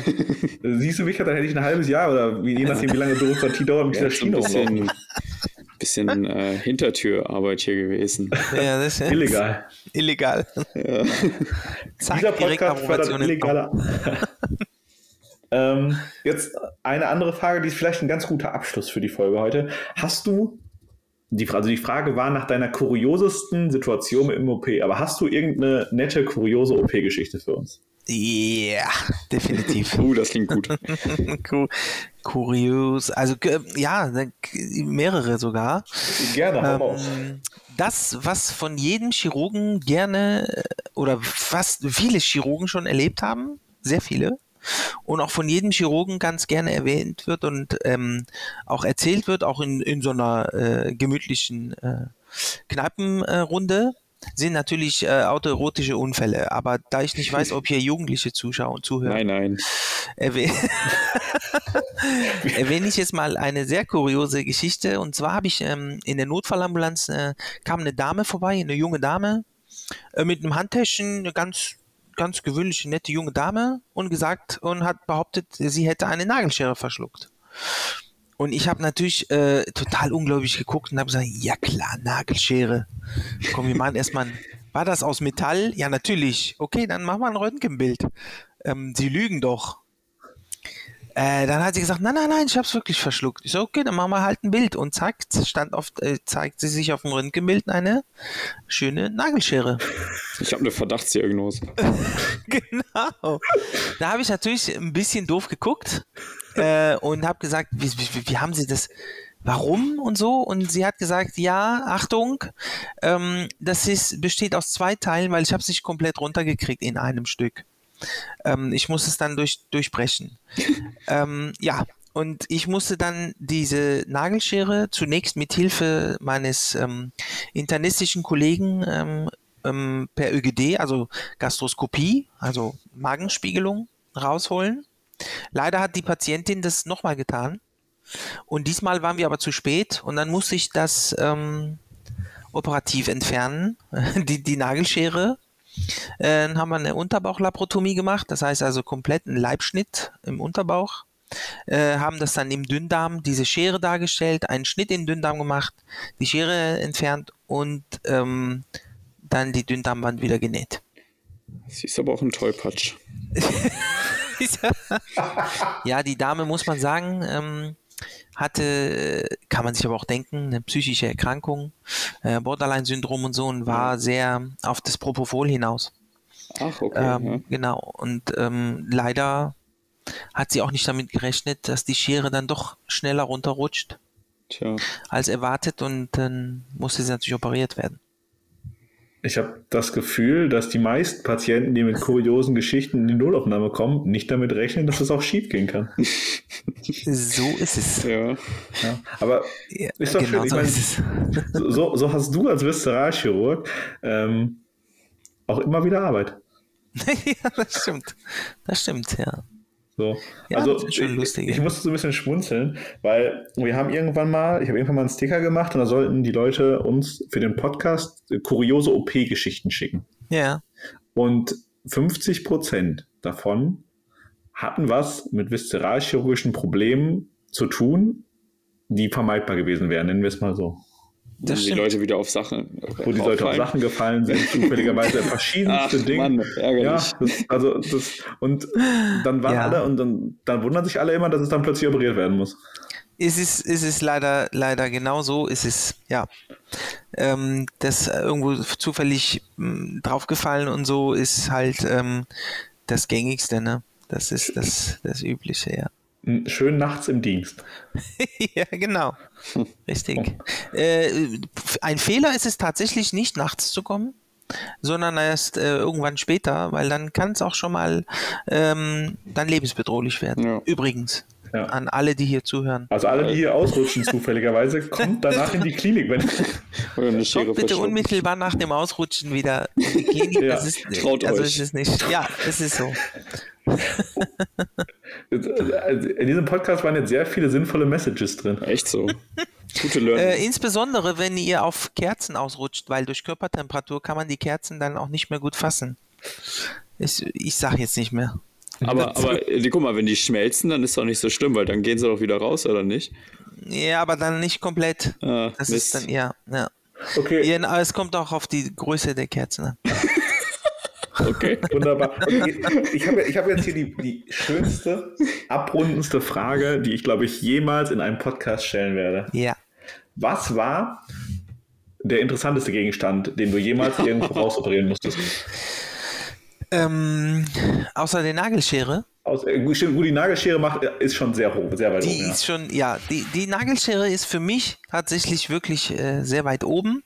Siehst du mich, dann hätte ich ein halbes Jahr oder je nachdem, wie lange Bürokratie dauert, mit ja, dieser Schiene bisschen, bisschen äh, Hintertürarbeit hier gewesen. Ja, das ist illegal. Illegal. Ja. Zack, Dieser Podcast fördert illegale. ähm, jetzt eine andere Frage, die ist vielleicht ein ganz guter Abschluss für die Folge heute. Hast du die, also die Frage war nach deiner kuriosesten Situation im OP, aber hast du irgendeine nette, kuriose OP-Geschichte für uns? Ja, yeah, definitiv. uh, das klingt gut. Kurios, also ja, mehrere sogar. Gerne, ähm, Das, was von jedem Chirurgen gerne äh, oder fast viele Chirurgen schon erlebt haben, sehr viele, und auch von jedem Chirurgen ganz gerne erwähnt wird und ähm, auch erzählt wird, auch in, in so einer äh, gemütlichen äh, Kneipenrunde, sind natürlich äh, autoerotische Unfälle. Aber da ich nicht weiß, ob hier Jugendliche zuschauen und zuhören. Nein, nein. Erwäh erwähne ich jetzt mal eine sehr kuriose Geschichte. Und zwar habe ich ähm, in der Notfallambulanz äh, kam eine Dame vorbei, eine junge Dame, äh, mit einem Handtäschchen, eine ganz ganz gewöhnliche, nette junge Dame und gesagt und hat behauptet, sie hätte eine Nagelschere verschluckt. Und ich habe natürlich äh, total ungläubig geguckt und habe gesagt, ja klar, Nagelschere. Komm, wir machen erstmal, war das aus Metall? Ja, natürlich. Okay, dann machen wir ein Röntgenbild. Ähm, sie lügen doch. Äh, dann hat sie gesagt, nein, nein, nein, ich habe es wirklich verschluckt. Ich so, okay, dann machen wir halt ein Bild. Und zack, stand auf, äh, zeigt sie sich auf dem Röntgenbild eine schöne Nagelschere. Ich habe eine Verdachtsdiagnose. genau. Da habe ich natürlich ein bisschen doof geguckt äh, und habe gesagt, wie, wie, wie, haben Sie das? Warum und so? Und sie hat gesagt, ja, Achtung, ähm, das ist, besteht aus zwei Teilen, weil ich habe es nicht komplett runtergekriegt in einem Stück. Ähm, ich muss es dann durch, durchbrechen. ähm, ja, und ich musste dann diese Nagelschere zunächst mit Hilfe meines ähm, internistischen Kollegen ähm, ähm, per ÖGD, also Gastroskopie, also Magenspiegelung, rausholen. Leider hat die Patientin das nochmal getan. Und diesmal waren wir aber zu spät und dann musste ich das ähm, operativ entfernen, die, die Nagelschere. Äh, dann haben wir eine Unterbauchlaprotomie gemacht, das heißt also kompletten Leibschnitt im Unterbauch. Äh, haben das dann im Dünndarm, diese Schere dargestellt, einen Schnitt in den Dünndarm gemacht, die Schere entfernt und ähm, dann die Dünndarmwand wieder genäht. Sie ist aber auch ein Tollpatsch. ja, die Dame, muss man sagen, ähm, hatte, kann man sich aber auch denken, eine psychische Erkrankung, äh, Borderline-Syndrom und so und war sehr auf das Propofol hinaus. Ach, okay. Ähm, ja. Genau. Und ähm, leider hat sie auch nicht damit gerechnet, dass die Schere dann doch schneller runterrutscht Tja. als erwartet und dann musste sie natürlich operiert werden. Ich habe das Gefühl, dass die meisten Patienten, die mit kuriosen Geschichten in die Nullaufnahme kommen, nicht damit rechnen, dass es auch schief gehen kann. So ist es. Ja. Ja. Aber Ja, ist doch genau schön. Ich so meine, ist es. so, so hast du als Viszeralchirurg ähm, auch immer wieder Arbeit. ja, das stimmt. Das stimmt, ja. So. Ja, also ich, lustig, ich ja. musste so ein bisschen schmunzeln, weil wir haben irgendwann mal, ich habe irgendwann mal einen Sticker gemacht und da sollten die Leute uns für den Podcast kuriose OP-Geschichten schicken. Ja. Und 50 Prozent davon hatten was mit viszeralchirurgischen Problemen zu tun, die vermeidbar gewesen wären, nennen wir es mal so. Wo Das die stimmt. Leute wieder auf Sachen. Wo die Leute auf Sachen gefallen sind, zufälligerweise verschiedenste Ach, Dinge. Mann, ärgerlich. Ja, das, also das, und dann waren Ja. alle und dann, dann wundern sich alle immer, dass es dann plötzlich operiert werden muss. Es ist, es ist leider, leider genau so. Es ist, ja, ähm, das irgendwo zufällig mh, draufgefallen und so ist halt ähm, das Gängigste, ne? Das ist das, das Übliche, ja. Schön nachts im Dienst. ja, genau. Richtig. Äh, ein Fehler ist es tatsächlich nicht, nachts zu kommen, sondern erst äh, irgendwann später, weil dann kann es auch schon mal ähm, dann lebensbedrohlich werden. Ja. Übrigens, Ja. an alle, die hier zuhören. Also alle, die hier ausrutschen zufälligerweise, kommt danach in die Klinik. Wenn, Oder eine Schere Kommt bitte unmittelbar nach dem Ausrutschen wieder in die Klinik. Ja, das ist, traut also euch. ist es nicht. Ja, es ist so. Also in diesem Podcast waren jetzt sehr viele sinnvolle Messages drin. Echt so. Gute Learning. Äh, insbesondere, wenn ihr auf Kerzen ausrutscht, weil durch Körpertemperatur kann man die Kerzen dann auch nicht mehr gut fassen. Ich, ich sag jetzt nicht mehr. aber, aber äh, guck mal, wenn die schmelzen, dann ist doch nicht so schlimm, weil dann gehen sie doch wieder raus, oder nicht? Ja, aber dann nicht komplett. Ah, Das Mist. ist dann, ja, ja. Okay, Es kommt auch auf die Größe der Kerzen an. Okay. wunderbar. Okay, ich habe hab jetzt hier die, die schönste, abrundendste Frage, die ich, glaube ich, jemals in einem Podcast stellen werde. Ja. Was war der interessanteste Gegenstand, den du jemals irgendwo rausoperieren musstest? Ähm, außer der Nagelschere. Aus, äh, gut, stimmt, gut, die Nagelschere macht, ist schon sehr hoch, sehr weit Die oben. Ja. ist schon, ja, die, die Nagelschere ist für mich tatsächlich wirklich äh, sehr weit oben.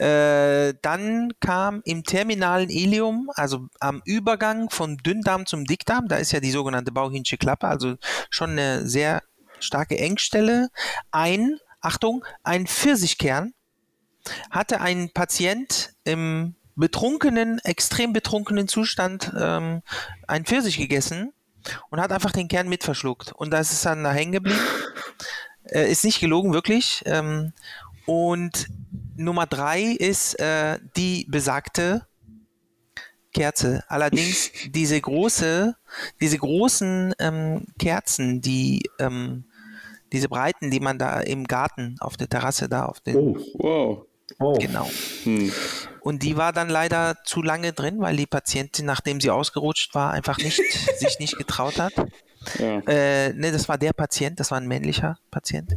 Äh, dann kam im terminalen Ilium, also am Übergang von Dünndarm zum Dickdarm, da ist ja die sogenannte Bauchinsche Klappe, also schon eine sehr starke Engstelle, ein, Achtung, ein Pfirsichkern hatte ein Patient im betrunkenen, extrem betrunkenen Zustand ähm, ein Pfirsich gegessen und hat einfach den Kern mit verschluckt. Und da ist es dann da hängen geblieben. Äh, ist nicht gelogen, wirklich. Ähm, und Nummer drei ist äh, die besagte Kerze. Allerdings diese große, diese großen ähm, Kerzen, die ähm, diese Breiten, die man da im Garten auf der Terrasse da auf den Oh, Wow. oh. genau. Hm. Und die war dann leider zu lange drin, weil die Patientin, nachdem sie ausgerutscht war, einfach nicht sich nicht getraut hat. Ja. Äh, ne, das war der Patient, das war ein männlicher Patient.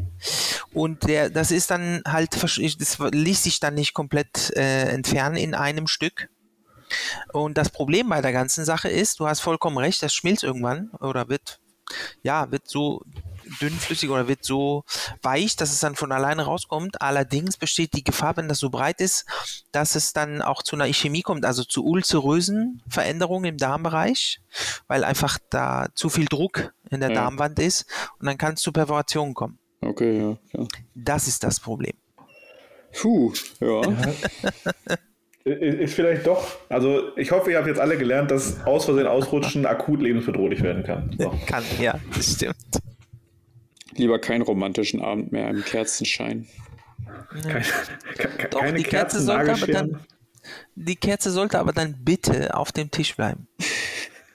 Und der, das ist dann halt, das ließ sich dann nicht komplett äh, entfernen in einem Stück. Und das Problem bei der ganzen Sache ist, du hast vollkommen recht, das schmilzt irgendwann oder wird, ja, wird so dünnflüssig oder wird so weich, dass es dann von alleine rauskommt. Allerdings besteht die Gefahr, wenn das so breit ist, dass es dann auch zu einer Ischämie kommt, also zu ulcerösen Veränderungen im Darmbereich, weil einfach da zu viel Druck in der Ja. Darmwand ist und dann kann es zu Perforationen kommen. Okay, ja. ja. Das ist das Problem. Puh, ja. Ist vielleicht doch, also ich hoffe, ihr habt jetzt alle gelernt, dass aus Versehen ausrutschen akut lebensbedrohlich werden kann. So. Kann, ja, das stimmt. Lieber keinen romantischen Abend mehr im Kerzenschein. Keine, ke- Doch, keine die Kerze sollte aber dann, die Kerze sollte aber dann bitte auf dem Tisch bleiben.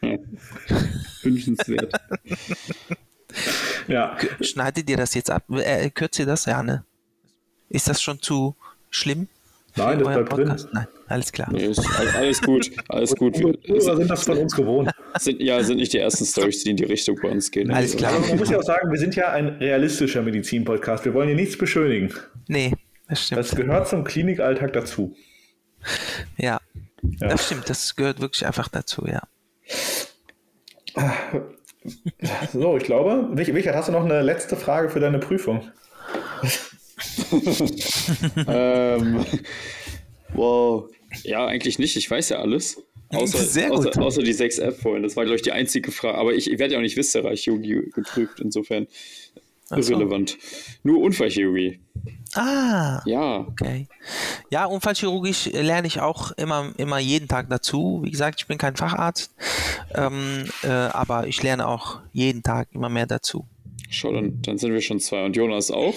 Wünschenswert. Ja, Schneidet ihr das jetzt ab? Äh, kürzt ihr das? Ja, ne? Ist das schon zu schlimm? Nein, das bleibt drin. Podcast? Nein, alles klar. Nee, ist all- alles gut, alles gut. Wir sind das von uns gewohnt? sind, ja, sind nicht die ersten Stories, die in die Richtung bei uns gehen. Alles klar. Aber man muss ja auch sagen, wir sind ja ein realistischer Medizin-Podcast. Wir wollen hier nichts beschönigen. Nee, das stimmt. Das gehört zum Klinikalltag dazu. ja. Ja. das stimmt. Das gehört wirklich einfach dazu, ja. So, ich glaube, Richard, hast du noch eine letzte Frage für deine Prüfung? Ähm, wow. Ja, eigentlich nicht. Ich weiß ja alles. Außer, außer, außer die 6 F vorhin. Das war, glaube ich, die einzige Frage. Aber ich, ich werde ja auch nicht Wissenschaftschirurgie geprüft, insofern Ach so. irrelevant. Nur Unfallchirurgie. Ah, Ja. okay. Ja, Unfallchirurgisch lerne ich auch immer, immer jeden Tag dazu. Wie gesagt, ich bin kein Facharzt, ähm, äh, aber ich lerne auch jeden Tag immer mehr dazu. Dann, dann sind wir schon zwei. Und Jonas auch.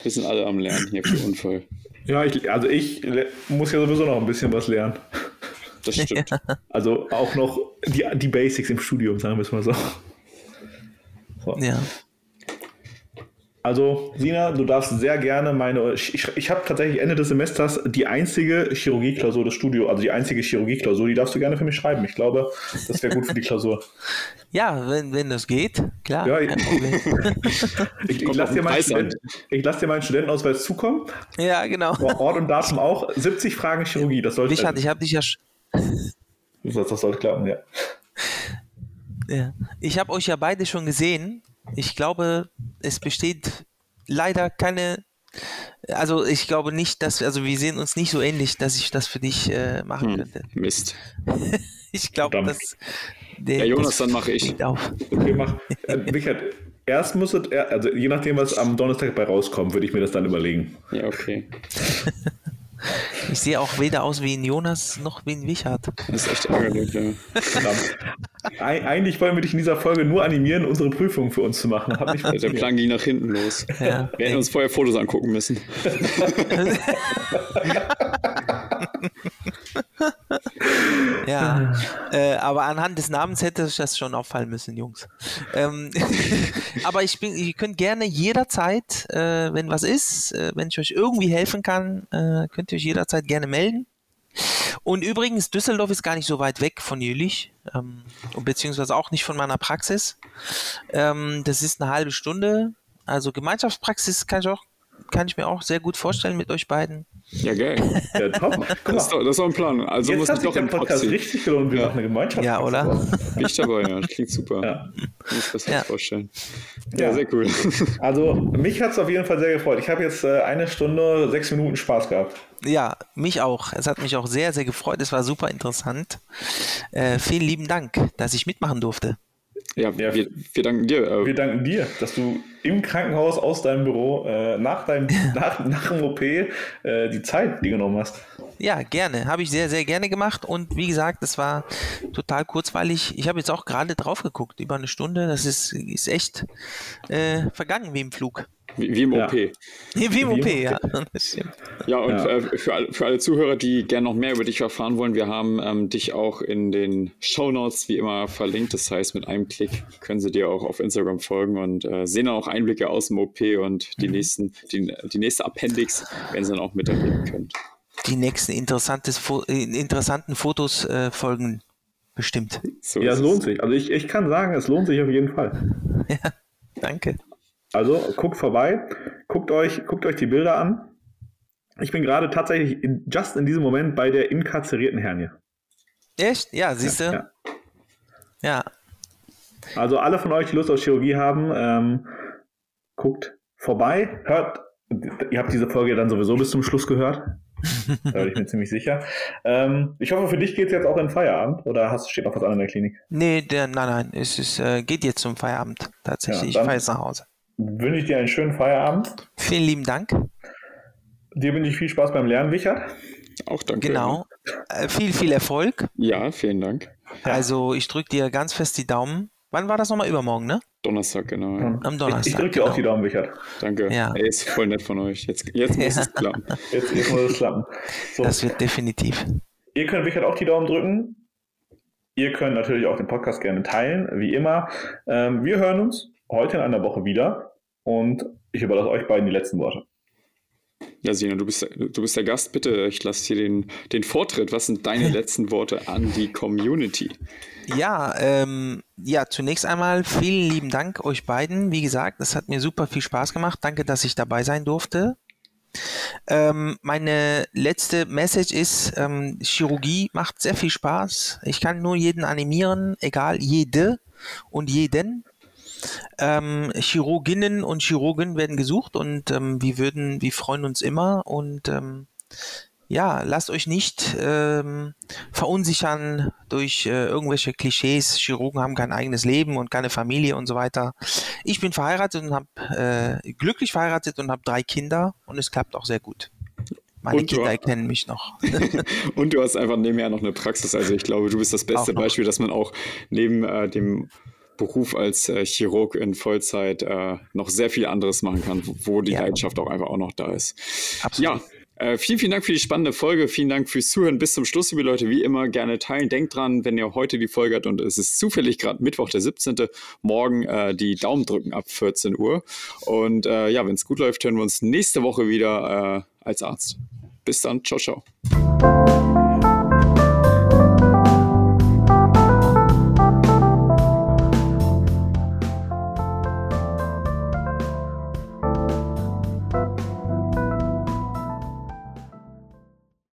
Wir sind alle am Lernen hier für Unfall. Ja, ich, also ich muss ja sowieso noch ein bisschen was lernen. Das stimmt. Also auch noch die, die Basics im Studium, sagen wir es mal so. so. Ja. Also, Sina, du darfst sehr gerne meine. Ich, ich, ich habe tatsächlich Ende des Semesters die einzige Chirurgieklausur des Studios, also die einzige Chirurgieklausur, die darfst du gerne für mich schreiben. Ich glaube, das wäre gut für die Klausur. Ja, wenn, wenn das geht, klar. Ja. Ich, ich Kommt lasse dir, meinen ich lass dir meinen Studentenausweis zukommen. ja, genau. Ort und Datum auch. 70 Fragen Chirurgie. Das sollte, Richard, ich habe dich ja, sch- das, das sollte klappen, ja. ja. ich habe euch ja beide schon gesehen. Ich glaube, es besteht leider keine. Also ich glaube nicht, dass also wir sehen uns nicht so ähnlich, dass ich das für dich äh, machen Hm, könnte. Mist. Ich glaube, dass der, Ja, Jonas, das dann mache ich. auf. Okay, mach. Äh, Richard, erst muss es, also je nachdem, was am Donnerstag bei rauskommt, würde ich mir das dann überlegen. Ja, okay. Ich sehe auch weder aus wie ein Jonas noch wie ein Wichert. Das ist echt ärgerlich, ja. Verdammt. Eig eigentlich wollen wir dich in dieser Folge nur animieren, unsere Prüfung für uns zu machen. Hat nicht Der. Plan ging nach hinten los. Ja. Wir hätten uns vorher Fotos angucken müssen. Ja, äh, aber anhand des Namens hätte ich das schon auffallen müssen, Jungs. Ähm, aber ich bin, ihr könnt gerne jederzeit, äh, wenn was ist, äh, wenn ich euch irgendwie helfen kann, äh, könnt ihr euch jederzeit gerne melden. Und übrigens, Düsseldorf ist gar nicht so weit weg von Jülich, ähm, beziehungsweise auch nicht von meiner Praxis. Ähm, das ist eine halbe Stunde. Also Gemeinschaftspraxis kann ich auch, kann ich mir auch sehr gut vorstellen mit euch beiden. Ja, geil. Ja, top. Guck Das ist mal, doch, das ist doch ein Plan. Also jetzt muss hat ich sich doch der Podcast ziehen. richtig gelohnt. Wir Ja. machen eine Gemeinschaft. Ja, oder? Bin ich dabei, ja. Das klingt super. Ja. Ich muss das Ja. ja. vorstellen. Ja, Ja. sehr cool. Also, mich hat es auf jeden Fall sehr gefreut. Ich habe jetzt äh, eine Stunde, sechs Minuten Spaß gehabt. Ja, mich auch. Es hat mich auch sehr, sehr gefreut. Es war super interessant. Äh, vielen lieben Dank, dass ich mitmachen durfte. Ja, Ja. wir, wir danken dir. Äh, Wir danken dir, dass du im Krankenhaus aus deinem Büro äh, nach, deinem, nach, nach dem OP äh, die Zeit dir genommen hast. Ja, gerne. Habe ich sehr, sehr gerne gemacht. Und wie gesagt, es war total kurzweilig. Ich habe jetzt auch gerade drauf geguckt, über eine Stunde. Das ist, ist echt äh, vergangen wie im Flug. Wie, wie im Ja. OP. Wie im Wie OP, ja. Ja, und Ja. Äh, für, alle, für alle Zuhörer, die gerne noch mehr über dich erfahren wollen, wir haben ähm, dich auch in den Shownotes wie immer verlinkt. Das heißt, mit einem Klick können sie dir auch auf Instagram folgen und äh, sehen dann auch Einblicke aus dem OP und die, nächsten, die, die nächste Appendix werden sie dann auch miterleben können. Die nächsten interessantes Fo äh, interessanten Fotos äh, folgen bestimmt. So Ja, es lohnt sich. Also ich, ich kann sagen, es lohnt sich auf jeden Fall. Danke. Also guckt vorbei, guckt euch, guckt euch die Bilder an. Ich bin gerade tatsächlich in, just in diesem Moment bei der inkarzerierten Hernie. Echt? Ja, siehst du? Ja. Ja. Also alle von euch, die Lust auf Chirurgie haben, ähm, guckt vorbei, hört, ihr habt diese Folge dann sowieso bis zum Schluss gehört. da bin ich mir ziemlich sicher. Ähm, ich hoffe, für dich geht es jetzt auch in Feierabend oder hast, steht noch was an in der Klinik? Nee, der, nein, nein, es ist, äh, geht jetzt zum Feierabend tatsächlich. Ja, ich fahre jetzt nach Hause. Wünsche ich dir einen schönen Feierabend. Vielen lieben Dank. Dir wünsche ich viel Spaß beim Lernen, Wichert. Auch danke. Genau. Äh, viel, viel Erfolg. Ja, vielen Dank. Also ich drücke dir ganz fest die Daumen. Wann war das nochmal? Übermorgen, ne? Donnerstag, genau. Ja. Am Ich, Donnerstag. ich drücke dir auch genau. die Daumen, Wichert. Danke. Ja. Ey, ist voll nett von euch. Jetzt, jetzt muss es klappen. Jetzt, jetzt muss es klappen. So, Das wird definitiv. ihr könnt Wichert auch die Daumen drücken. Ihr könnt natürlich auch den Podcast gerne teilen, wie immer. Ähm, wir hören uns heute in einer Woche wieder und ich überlasse euch beiden die letzten Worte. Ja, Sina, du bist, du bist der Gast. Bitte, ich lasse dir den, den Vortritt. Was sind deine letzten Worte an die Community? Ja, ähm, ja, zunächst einmal vielen lieben Dank euch beiden. Wie gesagt, es hat mir super viel Spaß gemacht. Danke, dass ich dabei sein durfte. Ähm, meine letzte Message ist, ähm, Chirurgie macht sehr viel Spaß. Ich kann nur jeden animieren, egal jede und jeden. Ähm, Chirurginnen und Chirurgen werden gesucht und ähm, wir würden, wir freuen uns immer und ähm, ja, lasst euch nicht ähm, verunsichern durch äh, irgendwelche Klischees. Chirurgen haben kein eigenes Leben und keine Familie und so weiter. Ich bin verheiratet und habe äh, glücklich verheiratet und habe drei Kinder und es klappt auch sehr gut. Meine und Kinder kennen mich noch. und du hast einfach nebenher noch eine Praxis. Also ich glaube, du bist das beste Beispiel, dass man auch neben äh, dem Beruf als äh, Chirurg in Vollzeit äh, noch sehr viel anderes machen kann, wo die ja. Leidenschaft auch einfach auch noch da ist. Absolut. Ja, äh, vielen, vielen Dank für die spannende Folge. Vielen Dank fürs Zuhören bis zum Schluss, liebe Leute. Wie immer gerne teilen. Denkt dran, wenn ihr heute die Folge habt und es ist zufällig gerade Mittwoch, der 17. Morgen äh, die Daumen drücken ab 14 Uhr. Und äh, ja, wenn es gut läuft, hören wir uns nächste Woche wieder äh, als Arzt. Bis dann. Ciao, ciao.